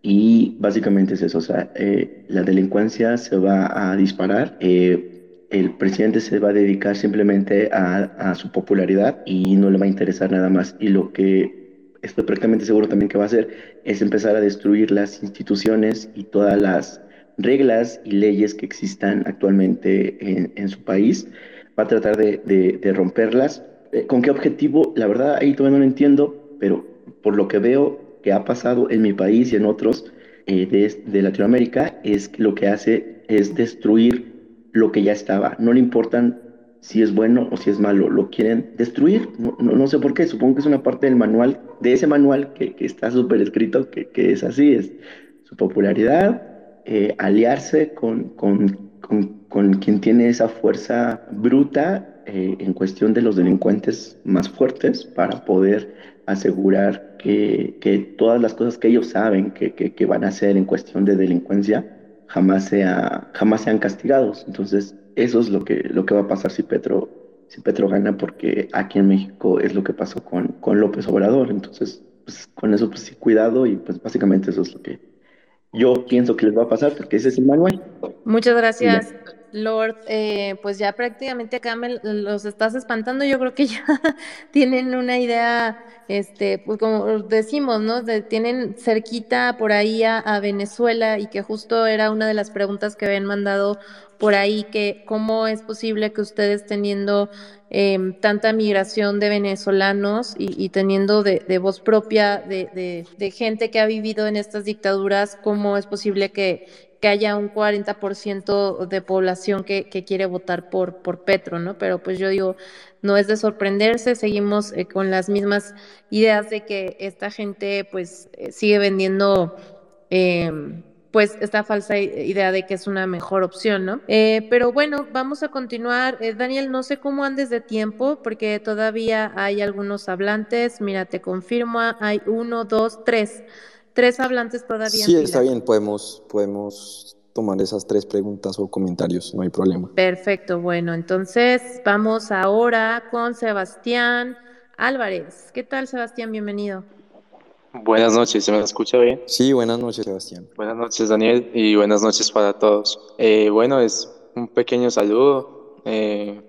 Y básicamente es eso, o sea, eh, la delincuencia se va a disparar, eh, el presidente se va a dedicar simplemente a, su popularidad y no le va a interesar nada más. Y lo que estoy prácticamente seguro también que va a hacer es empezar a destruir las instituciones y todas las reglas y leyes que existan actualmente en, en su país va a tratar de, de, romperlas. Eh, ¿Con qué objetivo? La verdad, ahí todavía no lo entiendo, pero por lo que veo que ha pasado en mi país y en otros eh, de, de, Latinoamérica, es lo que hace es destruir lo que ya estaba. No le importan si es bueno o si es malo, lo quieren destruir. No, no, no sé por qué, supongo que es una parte del manual, de ese manual que, que está súper escrito, que, que, es así, es su popularidad, eh, aliarse con, con con quien tiene esa fuerza bruta eh, en cuestión de los delincuentes más fuertes para poder asegurar que, que todas las cosas que ellos saben que, que, que, van a hacer en cuestión de delincuencia jamás, sea, jamás sean castigados. Entonces, eso es lo que, lo que va a pasar si Petro, si Petro gana, porque aquí en México es lo que pasó con, con López Obrador. Entonces, pues, con eso, pues sí, cuidado y pues básicamente eso es lo que yo pienso que les va a pasar, porque ese es el manual. Muchas gracias. Lord, eh, pues ya prácticamente acá me los estás espantando. Yo creo que ya tienen una idea, este, pues como decimos, ¿no? De, tienen cerquita por ahí a, Venezuela y que justo era una de las preguntas que habían mandado por ahí, que cómo es posible que ustedes teniendo eh, tanta migración de venezolanos y, y teniendo de, de, voz propia de, de gente que ha vivido en estas dictaduras, cómo es posible que que haya un 40% de población que, quiere votar por, por Petro, ¿no? Pero pues yo digo, no es de sorprenderse, seguimos eh, con las mismas ideas de que esta gente pues eh, sigue vendiendo eh, pues esta falsa idea de que es una mejor opción, ¿no? Pero bueno, vamos a continuar. Daniel, no sé cómo andes de tiempo, porque todavía hay algunos hablantes. Mira, te confirmo, hay uno, dos, tres. Tres hablantes todavía. Sí, está bien, podemos, podemos tomar esas tres preguntas o comentarios, no hay problema. Perfecto, bueno, entonces vamos ahora con Sebastián Álvarez. ¿Qué tal, Sebastián? Bienvenido. Buenas noches, ¿se me escucha bien? Sí, buenas noches, Sebastián. Buenas noches, Daniel, y buenas noches para todos. Eh, bueno, es un pequeño saludo, eh,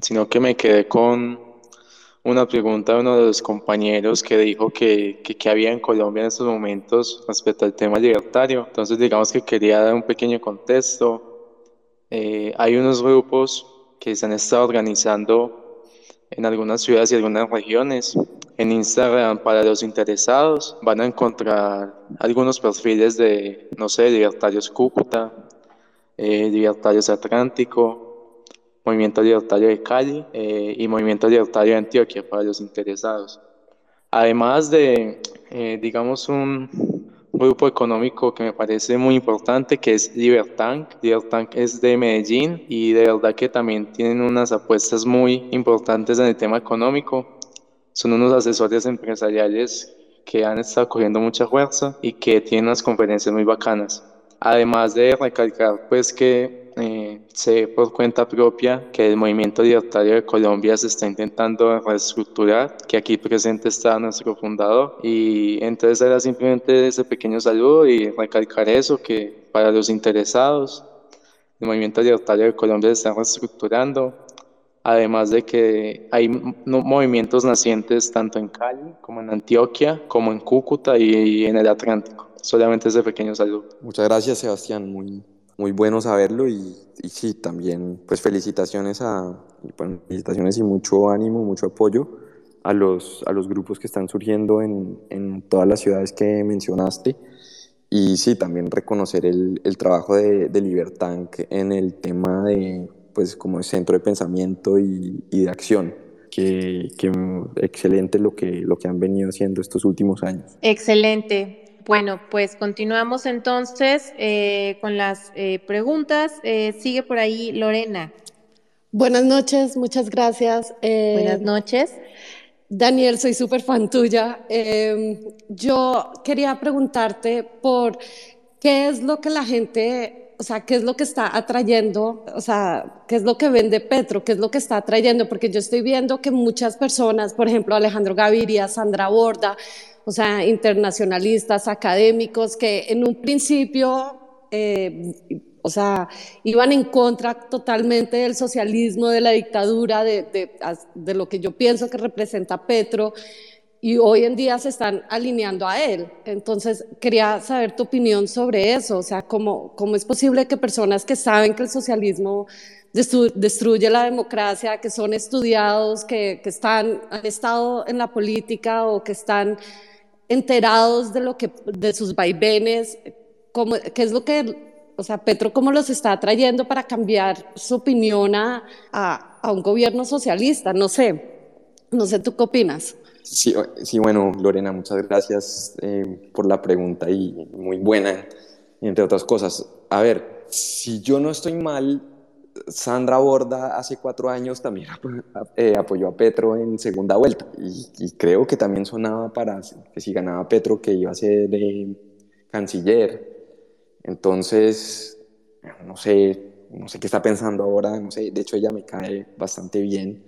sino que me quedé con una pregunta de uno de los compañeros que dijo que, que, había en Colombia en estos momentos respecto al tema libertario. Entonces, digamos que quería dar un pequeño contexto. Eh, hay unos grupos que se han estado organizando en algunas ciudades y algunas regiones en Instagram para los interesados van a encontrar algunos perfiles de, no sé, Libertarios Cúcuta, eh, Libertarios Atlántico, Movimiento Libertario de Cali eh, y Movimiento Libertario de Antioquia para los interesados. Además de, eh, digamos, un grupo económico que me parece muy importante, que es Libertank. Libertank es de Medellín y de verdad que también tienen unas apuestas muy importantes en el tema económico son unos asesores empresariales que han estado cogiendo mucha fuerza y que tienen unas conferencias muy bacanas. Además de recalcar pues que sé por cuenta propia que el movimiento libertario de Colombia se está intentando reestructurar, que aquí presente está nuestro fundador y entonces era simplemente ese pequeño saludo y recalcar eso, que para los interesados el movimiento libertario de Colombia se está reestructurando, además de que hay movimientos nacientes tanto en Cali como en Antioquia, como en Cúcuta y en el Atlántico. Solamente ese pequeño saludo. Muchas gracias, Sebastián. Muy, muy bueno saberlo y, y sí, también pues felicitaciones a felicitaciones y mucho ánimo, mucho apoyo a los, a los grupos que están surgiendo en, en todas las ciudades que mencionaste. Y sí, también reconocer el, el trabajo de, de Libertank en el tema de pues como centro de pensamiento y, de acción. Que, excelente lo que, lo que han venido haciendo estos últimos años. Excelente. Bueno, pues continuamos entonces eh, con las eh, preguntas. Eh, sigue por ahí Lorena. Buenas noches, muchas gracias. Buenas noches. Daniel, soy súper fan tuya. Em, yo quería preguntarte por qué es lo que la gente o sea, qué es lo que está atrayendo, o sea, qué es lo que vende Petro, qué es lo que está atrayendo, porque yo estoy viendo que muchas personas, por ejemplo, Alejandro Gaviria, Sandra Borda, o sea, internacionalistas, académicos, que en un principio, eh, o sea, iban en contra totalmente del socialismo, de la dictadura, de, de, de lo que yo pienso que representa Petro, y hoy en día se están alineando a él. Entonces, quería saber tu opinión sobre eso, o sea, cómo, cómo es posible que personas que saben que el socialismo destruye la democracia, que son estudiados, que, que, están, han estado en la política o que están enterados de, lo que, de sus vaivenes, cómo, qué es lo que, o sea, Petro, cómo los está trayendo para cambiar su opinión a, a, un gobierno socialista, no sé, no sé, ¿tú qué opinas? Sí, sí, bueno, Lorena, muchas gracias eh, por la pregunta y muy buena, entre otras cosas. A ver, si yo no estoy mal, Sandra Borda hace cuatro años también eh, apoyó a Petro en segunda vuelta y, creo que también sonaba para que si ganaba Petro que iba a ser de canciller. Entonces, no sé, no sé qué está pensando ahora, no sé, de hecho ella me cae bastante bien.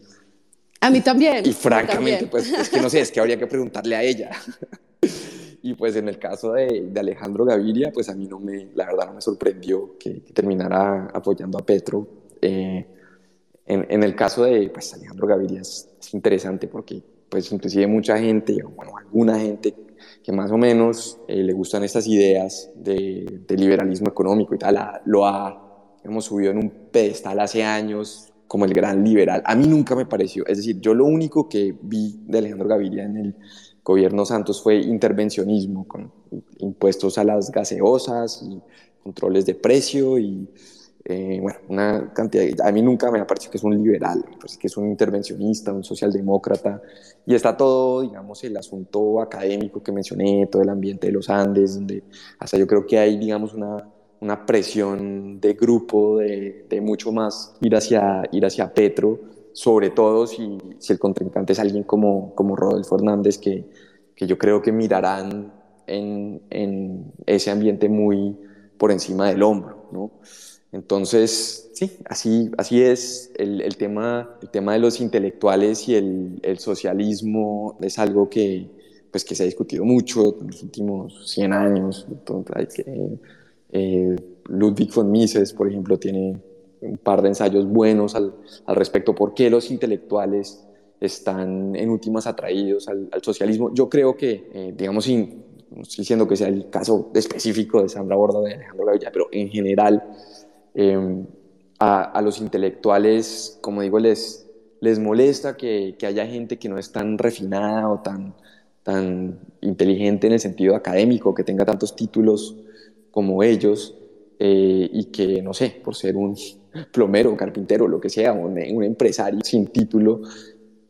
A mí también. Y francamente, pues es que no sé, es que habría que preguntarle a ella. y pues en el caso de, de, Alejandro Gaviria, pues a mí no me, la verdad no me sorprendió que, terminara apoyando a Petro. Eh, en, en, el caso de pues, Alejandro Gaviria es, interesante porque pues inclusive mucha gente, o bueno, alguna gente que más o menos eh, le gustan estas ideas de, de, liberalismo económico y tal, lo ha, hemos subido en un pedestal hace años, como el gran liberal. A mí nunca me pareció, es decir, yo lo único que vi de Alejandro Gaviria en el gobierno Santos fue intervencionismo, con impuestos a las gaseosas y controles de precio y, eh, bueno, una cantidad, a mí nunca me ha parecido que es un liberal, me parece que es un intervencionista, un socialdemócrata, y está todo, digamos, el asunto académico que mencioné, todo el ambiente de los Andes, donde hasta yo creo que hay, digamos, una, una presión de grupo, de, de, mucho más ir hacia, ir hacia Petro, sobre todo si, si el contrincante es alguien como, como Rodolfo Hernández, que, que yo creo que mirarán en, en ese ambiente muy por encima del hombro, ¿no? Entonces, sí, así, así es. El, el, tema, el tema de los intelectuales y el, el, socialismo es algo que, pues, que se ha discutido mucho en los últimos 100 años. Entonces, eh, Ludwig von Mises, por ejemplo, tiene un par de ensayos buenos al, al respecto. ¿Por qué los intelectuales están en últimas atraídos al, al socialismo? Yo creo que, eh, digamos, sin, no estoy diciendo que sea el caso específico de Sandra Borda o de Alejandro Gavilla, pero en general eh, a, a, los intelectuales, como digo, les, les molesta que, que, haya gente que no es tan refinada o tan, tan inteligente en el sentido académico, que tenga tantos títulos como ellos eh, y que, no sé, por ser un plomero, carpintero, lo que sea, un, empresario sin título,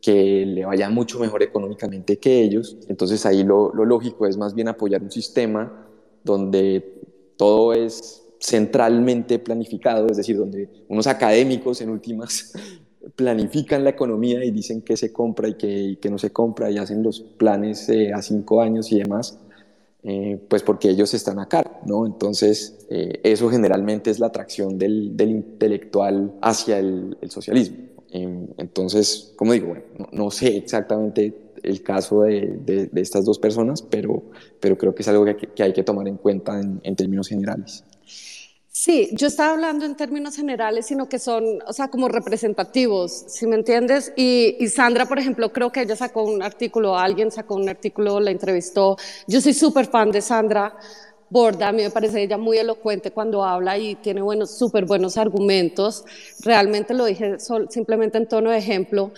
que le vaya mucho mejor económicamente que ellos. Entonces ahí lo, lógico es más bien apoyar un sistema donde todo es centralmente planificado, es decir, donde unos académicos en últimas planifican la economía y dicen qué se compra y qué, y qué no se compra y hacen los planes eh, a cinco años y demás, eh, pues porque ellos están acá, ¿no? Entonces, eh, eso generalmente es la atracción del, del intelectual hacia el, socialismo. entonces, como digo, bueno, no, sé exactamente el caso de, de, estas dos personas, pero, pero creo que es algo que, hay que tomar en cuenta en, en términos generales. Sí, yo estaba hablando en términos generales, sino que son, o sea, como representativos, si ¿sí me entiendes? Y, y, Sandra, por ejemplo, creo que ella sacó un artículo, alguien sacó un artículo, la entrevistó. Yo soy súper fan de Sandra Borda, a mí me parece ella muy elocuente cuando habla y tiene buenos, súper buenos argumentos. Realmente lo dije sol, simplemente en tono de ejemplo,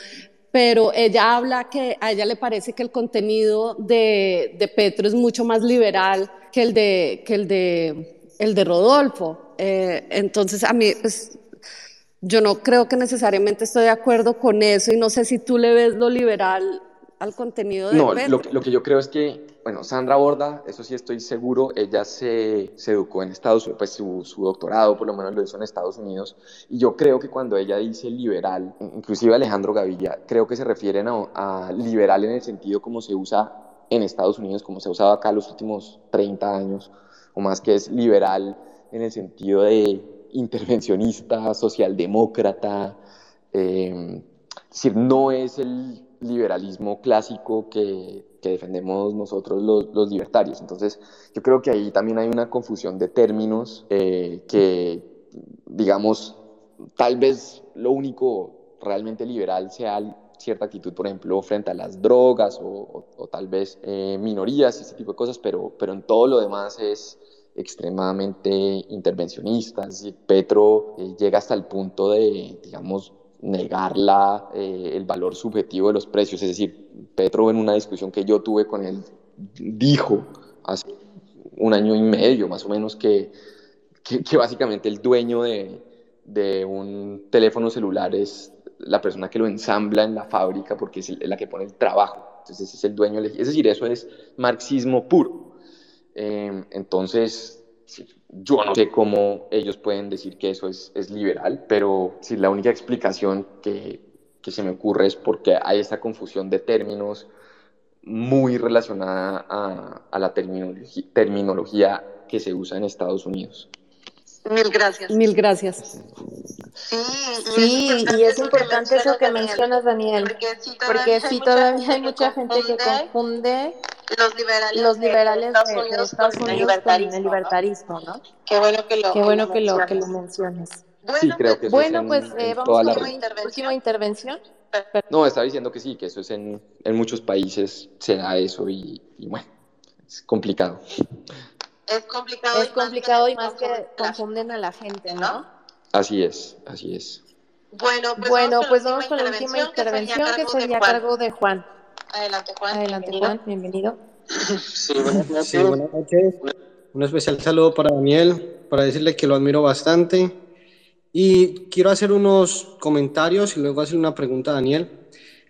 pero ella habla que a ella le parece que el contenido de, de Petro es mucho más liberal que el de, que el de el de Rodolfo. Eh, entonces, a mí, pues, yo no creo que necesariamente estoy de acuerdo con eso y no sé si tú le ves lo liberal al contenido de No, lo, lo, que yo creo es que, bueno, Sandra Borda, eso sí estoy seguro, ella se, se educó en Estados Unidos, pues su, su, doctorado por lo menos lo hizo en Estados Unidos, y yo creo que cuando ella dice liberal, inclusive Alejandro Gavilla, creo que se refieren a, a liberal en el sentido como se usa en Estados Unidos, como se ha usado acá los últimos 30 años, o más que es liberal en el sentido de intervencionista, socialdemócrata, eh, es decir, no es el liberalismo clásico que, que defendemos nosotros los, los, libertarios. Entonces, yo creo que ahí también hay una confusión de términos eh, que, digamos, tal vez lo único realmente liberal sea cierta actitud, por ejemplo, frente a las drogas o, o, o tal vez eh, minorías, este tipo de cosas, pero, pero en todo lo demás es extremadamente intervencionista. Es decir, Petro eh, llega hasta el punto de, digamos, negar la, eh, el valor subjetivo de los precios. Es decir, Petro en una discusión que yo tuve con él dijo hace un año y medio más o menos que, que, que básicamente el dueño de, de un teléfono celular es la persona que lo ensambla en la fábrica porque es la que pone el trabajo. Entonces es el dueño. Es decir, eso es marxismo puro. Eh, entonces, yo no sé cómo ellos pueden decir que eso es, es liberal, pero si la única explicación que, que, se me ocurre es porque hay esta confusión de términos muy relacionada a, a la terminología, terminología que se usa en Estados Unidos. Mil gracias. Mil gracias. Sí, sí y es importante eso que mencionas, Daniel, porque sí todavía hay mucha gente que confunde los liberales, los liberales de, Estados Unidos, de Estados con, el Unidos libertarismo, con el libertarismo, ¿no? Qué bueno que lo, Qué bueno que que lo, mencionas. que lo menciones. Bueno, sí, creo que eso bueno es en, pues eh, en vamos con la intervención. última intervención. No, estaba diciendo que sí, que eso es en, en muchos países se da eso y, y bueno, es complicado. Es complicado, es complicado y más que confunden a la gente, ¿no? Así es, así es. Bueno, pues, bueno, vamos, pues con vamos con la última intervención que sería a cargo de Juan. Adelante, Juan. Adelante, bienvenido. Juan. Bienvenido. Sí, buenas noches. Sí, buenas noches. Un especial saludo para Daniel, para decirle que lo admiro bastante Y quiero hacer unos comentarios y luego hacer una pregunta a Daniel.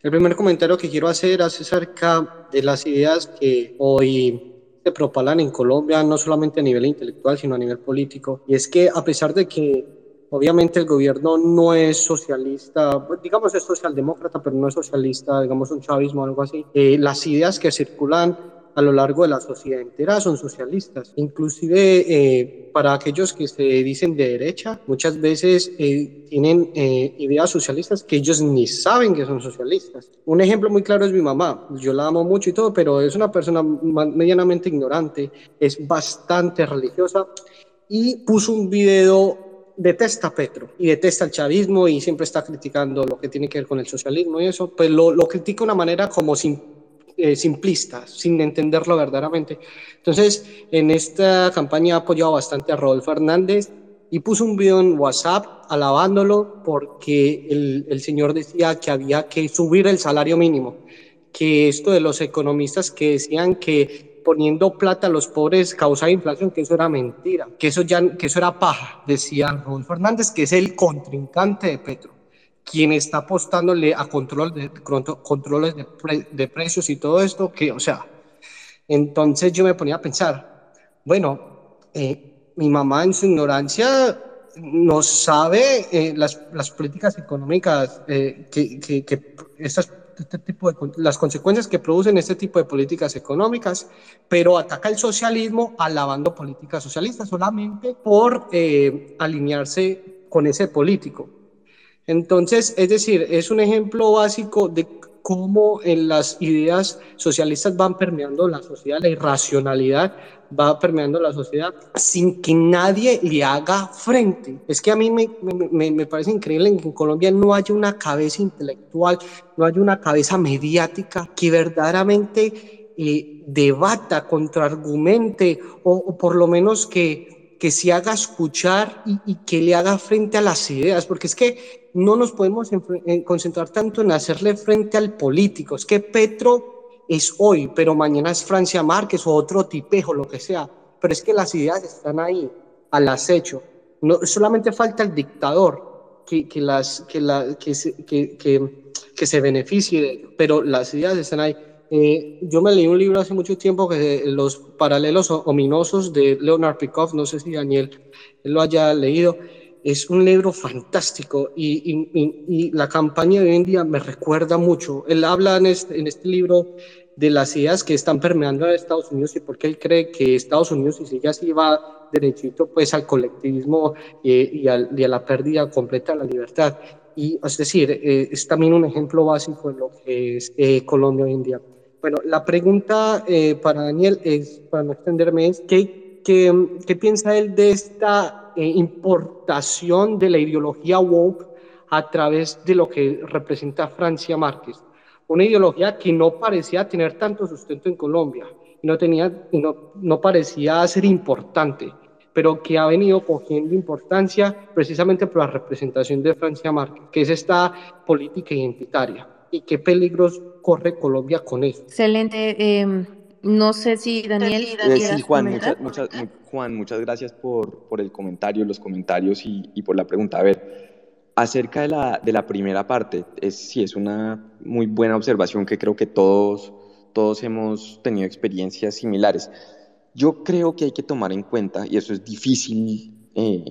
El primer comentario que quiero hacer es acerca de las ideas que hoy se propalan en Colombia, no solamente a nivel intelectual, sino a nivel político. Y es que a pesar de que obviamente el gobierno no es socialista, digamos es socialdemócrata, pero no es socialista, digamos un chavismo o algo así, eh, las ideas que circulan a lo largo de la sociedad entera son socialistas. Inclusive eh, para aquellos que se dicen de derecha, muchas veces eh, tienen eh, ideas socialistas que ellos ni saben que son socialistas. Un ejemplo muy claro es mi mamá. Yo la amo mucho y todo, pero es una persona medianamente ignorante, es bastante religiosa y puso un video detesta a Petro y detesta el chavismo y siempre está criticando lo que tiene que ver con el socialismo y eso, pues lo, lo critica de una manera como eh, simplista, sin entenderlo verdaderamente. Entonces, en esta campaña ha bastante a Rodolfo Hernández y puso un video en WhatsApp alabándolo porque el, el señor decía que había que subir el salario mínimo, que esto de los economistas que decían que poniendo plata a los pobres causaba inflación, que eso era mentira, que eso, ya, que eso era paja, decía Rodolfo Hernández, que es el contrincante de Petro quien está apostándole a control de, controles de, de, precios y todo esto, que, o sea, entonces yo me ponía a pensar, bueno, eh, mi mamá en su ignorancia no sabe eh, las, las, políticas económicas, eh, que, que estas, este tipo de, las consecuencias que producen este tipo de políticas económicas, pero ataca el socialismo alabando políticas socialistas solamente por eh, alinearse con ese político. Entonces, es decir, es un ejemplo básico de cómo en las ideas socialistas van permeando la sociedad, la irracionalidad va permeando la sociedad sin que nadie le haga frente. Es que a mí me, me, me parece increíble que en Colombia no haya una cabeza intelectual, no haya una cabeza mediática que verdaderamente eh, debata, contraargumente o, o por lo menos que, que se haga escuchar y, que le haga frente a las ideas, porque es que no nos podemos concentrar tanto en hacerle frente al político. Es que Petro es hoy, pero mañana es Francia Márquez o otro tipejo, lo que sea. Pero es que las ideas están ahí, al acecho. No, solamente falta el dictador que, que, las, que, la, que, se, que, que, se beneficie pero las ideas están ahí. Eh, yo me leí un libro hace mucho tiempo que los paralelos ominosos de Leonard Peikoff, no sé si Daniel lo haya leído, es un libro fantástico y, y, y, la campaña de hoy en día me recuerda mucho. Él habla en este, este libro de las ideas que están permeando a Estados Unidos y por qué él cree que Estados Unidos, si sigue así, va derechito pues al colectivismo y, y, al, y a la pérdida completa de la libertad. Y es decir, eh, es también un ejemplo básico de lo que es eh, Colombia hoy en día. Bueno, la pregunta eh, para Daniel es, para no extenderme, es ¿qué, qué, qué piensa él de esta eh, importación de la ideología woke a través de lo que representa Francia Márquez. Una ideología que no parecía tener tanto sustento en Colombia, no, tenía, no, no parecía ser importante, pero que ha venido cogiendo importancia precisamente por la representación de Francia Márquez, que es esta política identitaria. ¿Y qué peligros corre Colombia con eso? Excelente. Eh, no sé si Daniel. Eh, sí, Juan, muchas, muchas, Juan, muchas gracias por, por el comentario, los comentarios y, y, por la pregunta. A ver, acerca de la, de la primera parte, es, sí, es una muy buena observación que creo que todos, todos hemos tenido experiencias similares. Yo creo que hay que tomar en cuenta, y eso es difícil, eh,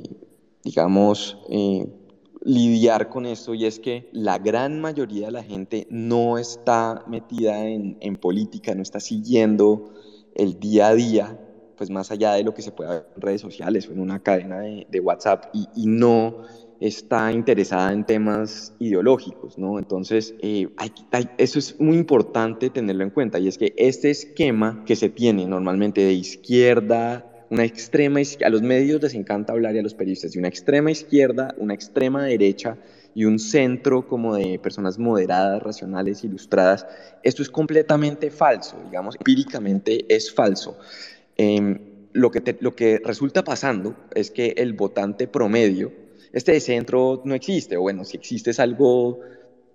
digamos, eh, lidiar con esto y es que la gran mayoría de la gente no está metida en, en, política, no está siguiendo el día a día, pues más allá de lo que se puede ver en redes sociales o en una cadena de, de WhatsApp y, y, no está interesada en temas ideológicos, ¿no? Entonces, eh, hay, hay, eso es muy importante tenerlo en cuenta y es que este esquema que se tiene normalmente de izquierda, una extrema a los medios les encanta hablar y a los periodistas de una extrema izquierda, una extrema derecha y un centro como de personas moderadas, racionales, ilustradas. Esto es completamente falso, digamos, empíricamente es falso. Eh, lo, que lo que resulta pasando es que el votante promedio, este de centro no existe, o bueno, si existe es algo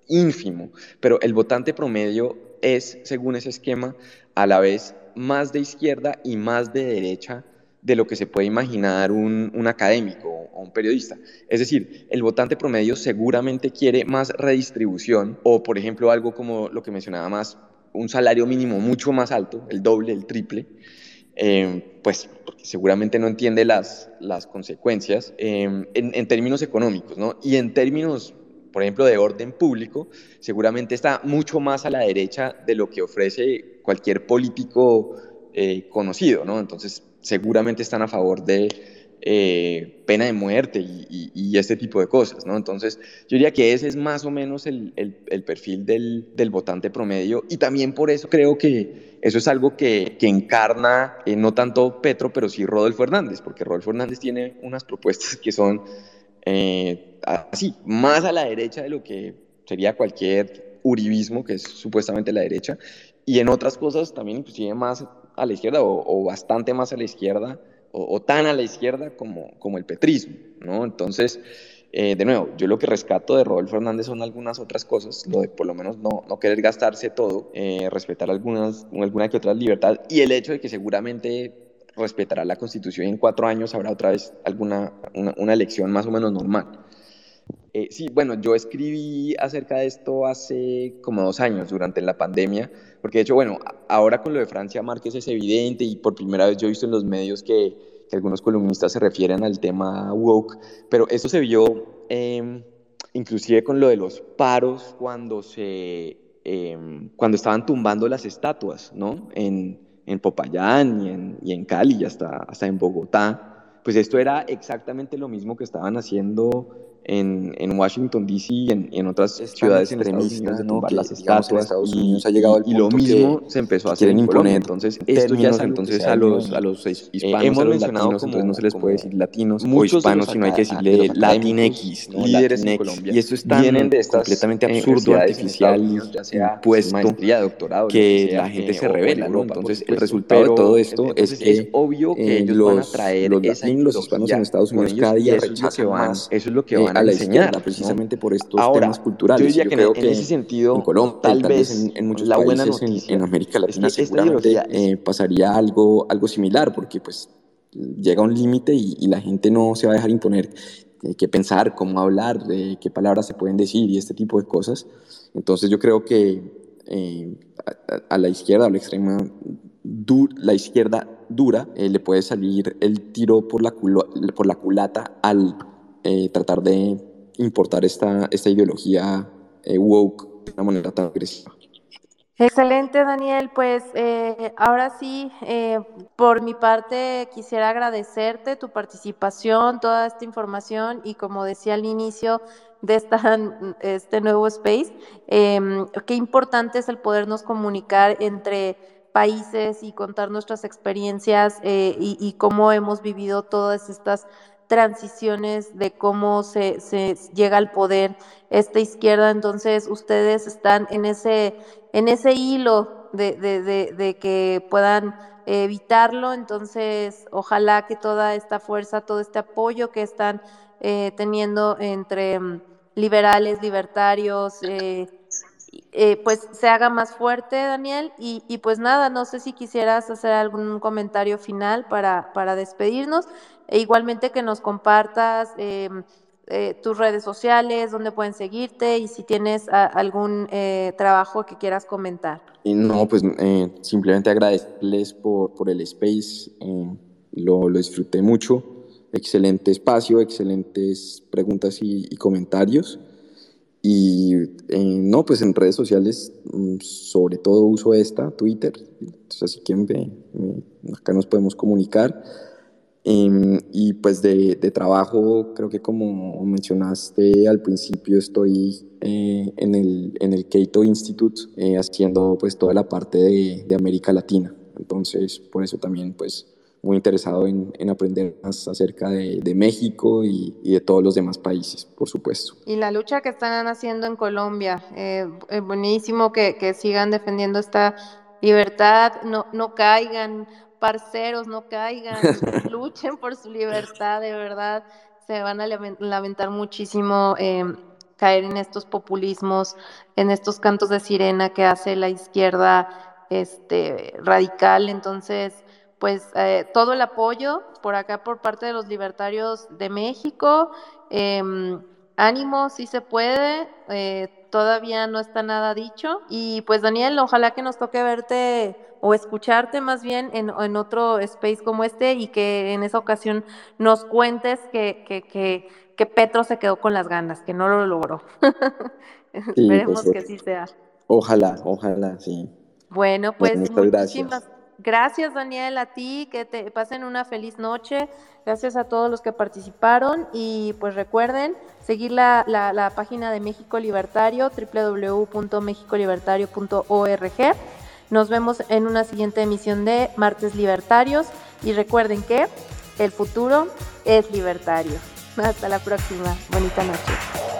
ínfimo, pero el votante promedio es, según ese esquema, a la vez más de izquierda y más de derecha de lo que se puede imaginar un, un, académico o un periodista. Es decir, el votante promedio seguramente quiere más redistribución o, por ejemplo, algo como lo que mencionaba más, un salario mínimo mucho más alto, el doble, el triple, eh, pues seguramente no entiende las, las consecuencias eh, en, en, términos económicos, ¿no? Y en términos, por ejemplo, de orden público, seguramente está mucho más a la derecha de lo que ofrece cualquier político eh, conocido, ¿no? Entonces, seguramente están a favor de eh, pena de muerte y, este tipo de cosas, ¿no? Entonces, yo diría que ese es más o menos el, perfil del, votante promedio y también por eso creo que eso es algo que, encarna eh, no tanto Petro, pero sí Rodolfo Hernández, porque Rodolfo Hernández tiene unas propuestas que son eh, así, más a la derecha de lo que sería cualquier uribismo, que es supuestamente la derecha, y en otras cosas también inclusive más a la izquierda o, bastante más a la izquierda o, o, tan a la izquierda como, como el petrismo, ¿no? Entonces, eh, de nuevo, yo lo que rescato de Rodolfo Hernández son algunas otras cosas, lo de por lo menos no, no querer gastarse todo, eh, respetar algunas, alguna que otra libertad y el hecho de que seguramente respetará la Constitución y en cuatro años habrá otra vez alguna una, una elección más o menos normal. Eh, sí, bueno, yo escribí acerca de esto hace como dos años, durante la pandemia, porque de hecho, bueno, ahora con lo de Francia Márquez es evidente y por primera vez yo he visto en los medios que, que algunos columnistas se refieren al tema woke, pero esto se vio eh, inclusive con lo de los paros cuando se... Eh, cuando estaban tumbando las estatuas, ¿no? En, en Popayán y en, y en Cali y hasta, hasta en Bogotá, pues esto era exactamente lo mismo que estaban haciendo en, en, Washington, D.C. y en, en, otras ciudades extremistas de tumbar ¿no? las estatuas. En Estados Unidos y, ha llegado y lo mismo se empezó a hacer en imponer. Entonces, esto ya es entonces a los, a los hispanos, eh, hemos a los mencionado latinos, como, entonces no se les puede decir latinos o hispanos, sino hay que decirle latinx, ¿no? líderes en Colombia. Y esto es tan vienen de estas completamente absurdo, artificial, Unidos, ya sea impuesto, maestría, doctorado, que la gente eh, se revela, Entonces, por el supuesto. resultado de todo esto es que es obvio que eh, ellos los, van a traer los latinos, los hispanos en Estados Unidos cada día rechazan más eso es lo que eh, van a la enseñar, izquierda, ¿no? precisamente por estos Ahora, temas culturales. yo diría Yo que creo en, que en ese sentido, en Colombia, tal, tal vez en, en muchos la buena países en, noticia en América Latina es que seguramente eh, pasaría algo, algo similar, porque pues llega un límite y, y, la gente no se va a dejar imponer eh, qué pensar, cómo hablar, eh, qué palabras se pueden decir y este tipo de cosas. Entonces yo creo que eh, a, a, la izquierda, a la extrema, la izquierda dura, eh, le puede salir el tiro por la, culo, por la culata al eh, tratar de importar esta, esta ideología eh, woke de una manera tan agresiva. Excelente, Daniel. Pues eh, ahora sí, eh, por mi parte, quisiera agradecerte tu participación, toda esta información y como decía al inicio de esta, este nuevo space, eh, qué importante es el podernos comunicar entre países y contar nuestras experiencias y, y, cómo hemos vivido todas estas transiciones de cómo se, se, llega al poder esta izquierda. Entonces, ustedes están en ese, en ese hilo de, de, de, que puedan evitarlo. Entonces, ojalá que toda esta fuerza, todo este apoyo que están eh, teniendo entre um, liberales, libertarios, eh, eh, pues se haga más fuerte, Daniel. Y, y, pues nada, no sé si quisieras hacer algún comentario final para, para despedirnos. E igualmente que nos compartas eh, eh, tus redes sociales, dónde pueden seguirte y si tienes a, algún eh, trabajo que quieras comentar. No, pues eh, simplemente agradecerles por, por el space, eh, lo, lo, disfruté mucho, excelente espacio, excelentes preguntas y, y comentarios. Y eh, no, pues en redes sociales, mm, sobre todo uso esta, Twitter, entonces así que me, acá nos podemos comunicar. Eh, y pues de, de, trabajo, creo que como mencionaste al principio, estoy eh, en, el, en el Cato Institute eh, haciendo pues toda la parte de, de, América Latina. Entonces, por eso también pues muy interesado en, en aprender más acerca de, de México y, y, de todos los demás países, por supuesto. Y la lucha que están haciendo en Colombia, eh, buenísimo que, que sigan defendiendo esta libertad, no, no caigan parceros, no caigan, luchen por su libertad, de verdad, se van a lamentar muchísimo eh, caer en estos populismos, en estos cantos de sirena que hace la izquierda este, radical. Entonces, pues eh, todo el apoyo por acá por parte de los libertarios de México. Em, ánimo, si se puede, eh, todavía no está nada dicho. Y pues Daniel, ojalá que nos toque verte o escucharte más bien en, en otro space como este y que en esa ocasión nos cuentes que, que, que, que Petro se quedó con las ganas, que no lo logró. Esperemos pues, que sí sea. Ojalá, ojalá, sí. Bueno, pues muchas muchísimas gracias. Gracias, Daniel, a ti, que te pasen una feliz noche. Gracias a todos los que participaron y pues recuerden seguir la, la, página de México Libertario, www.mexicolibertario.org. Nos vemos en una siguiente emisión de Martes Libertarios y recuerden que el futuro es libertario. Hasta la próxima. Bonita noche.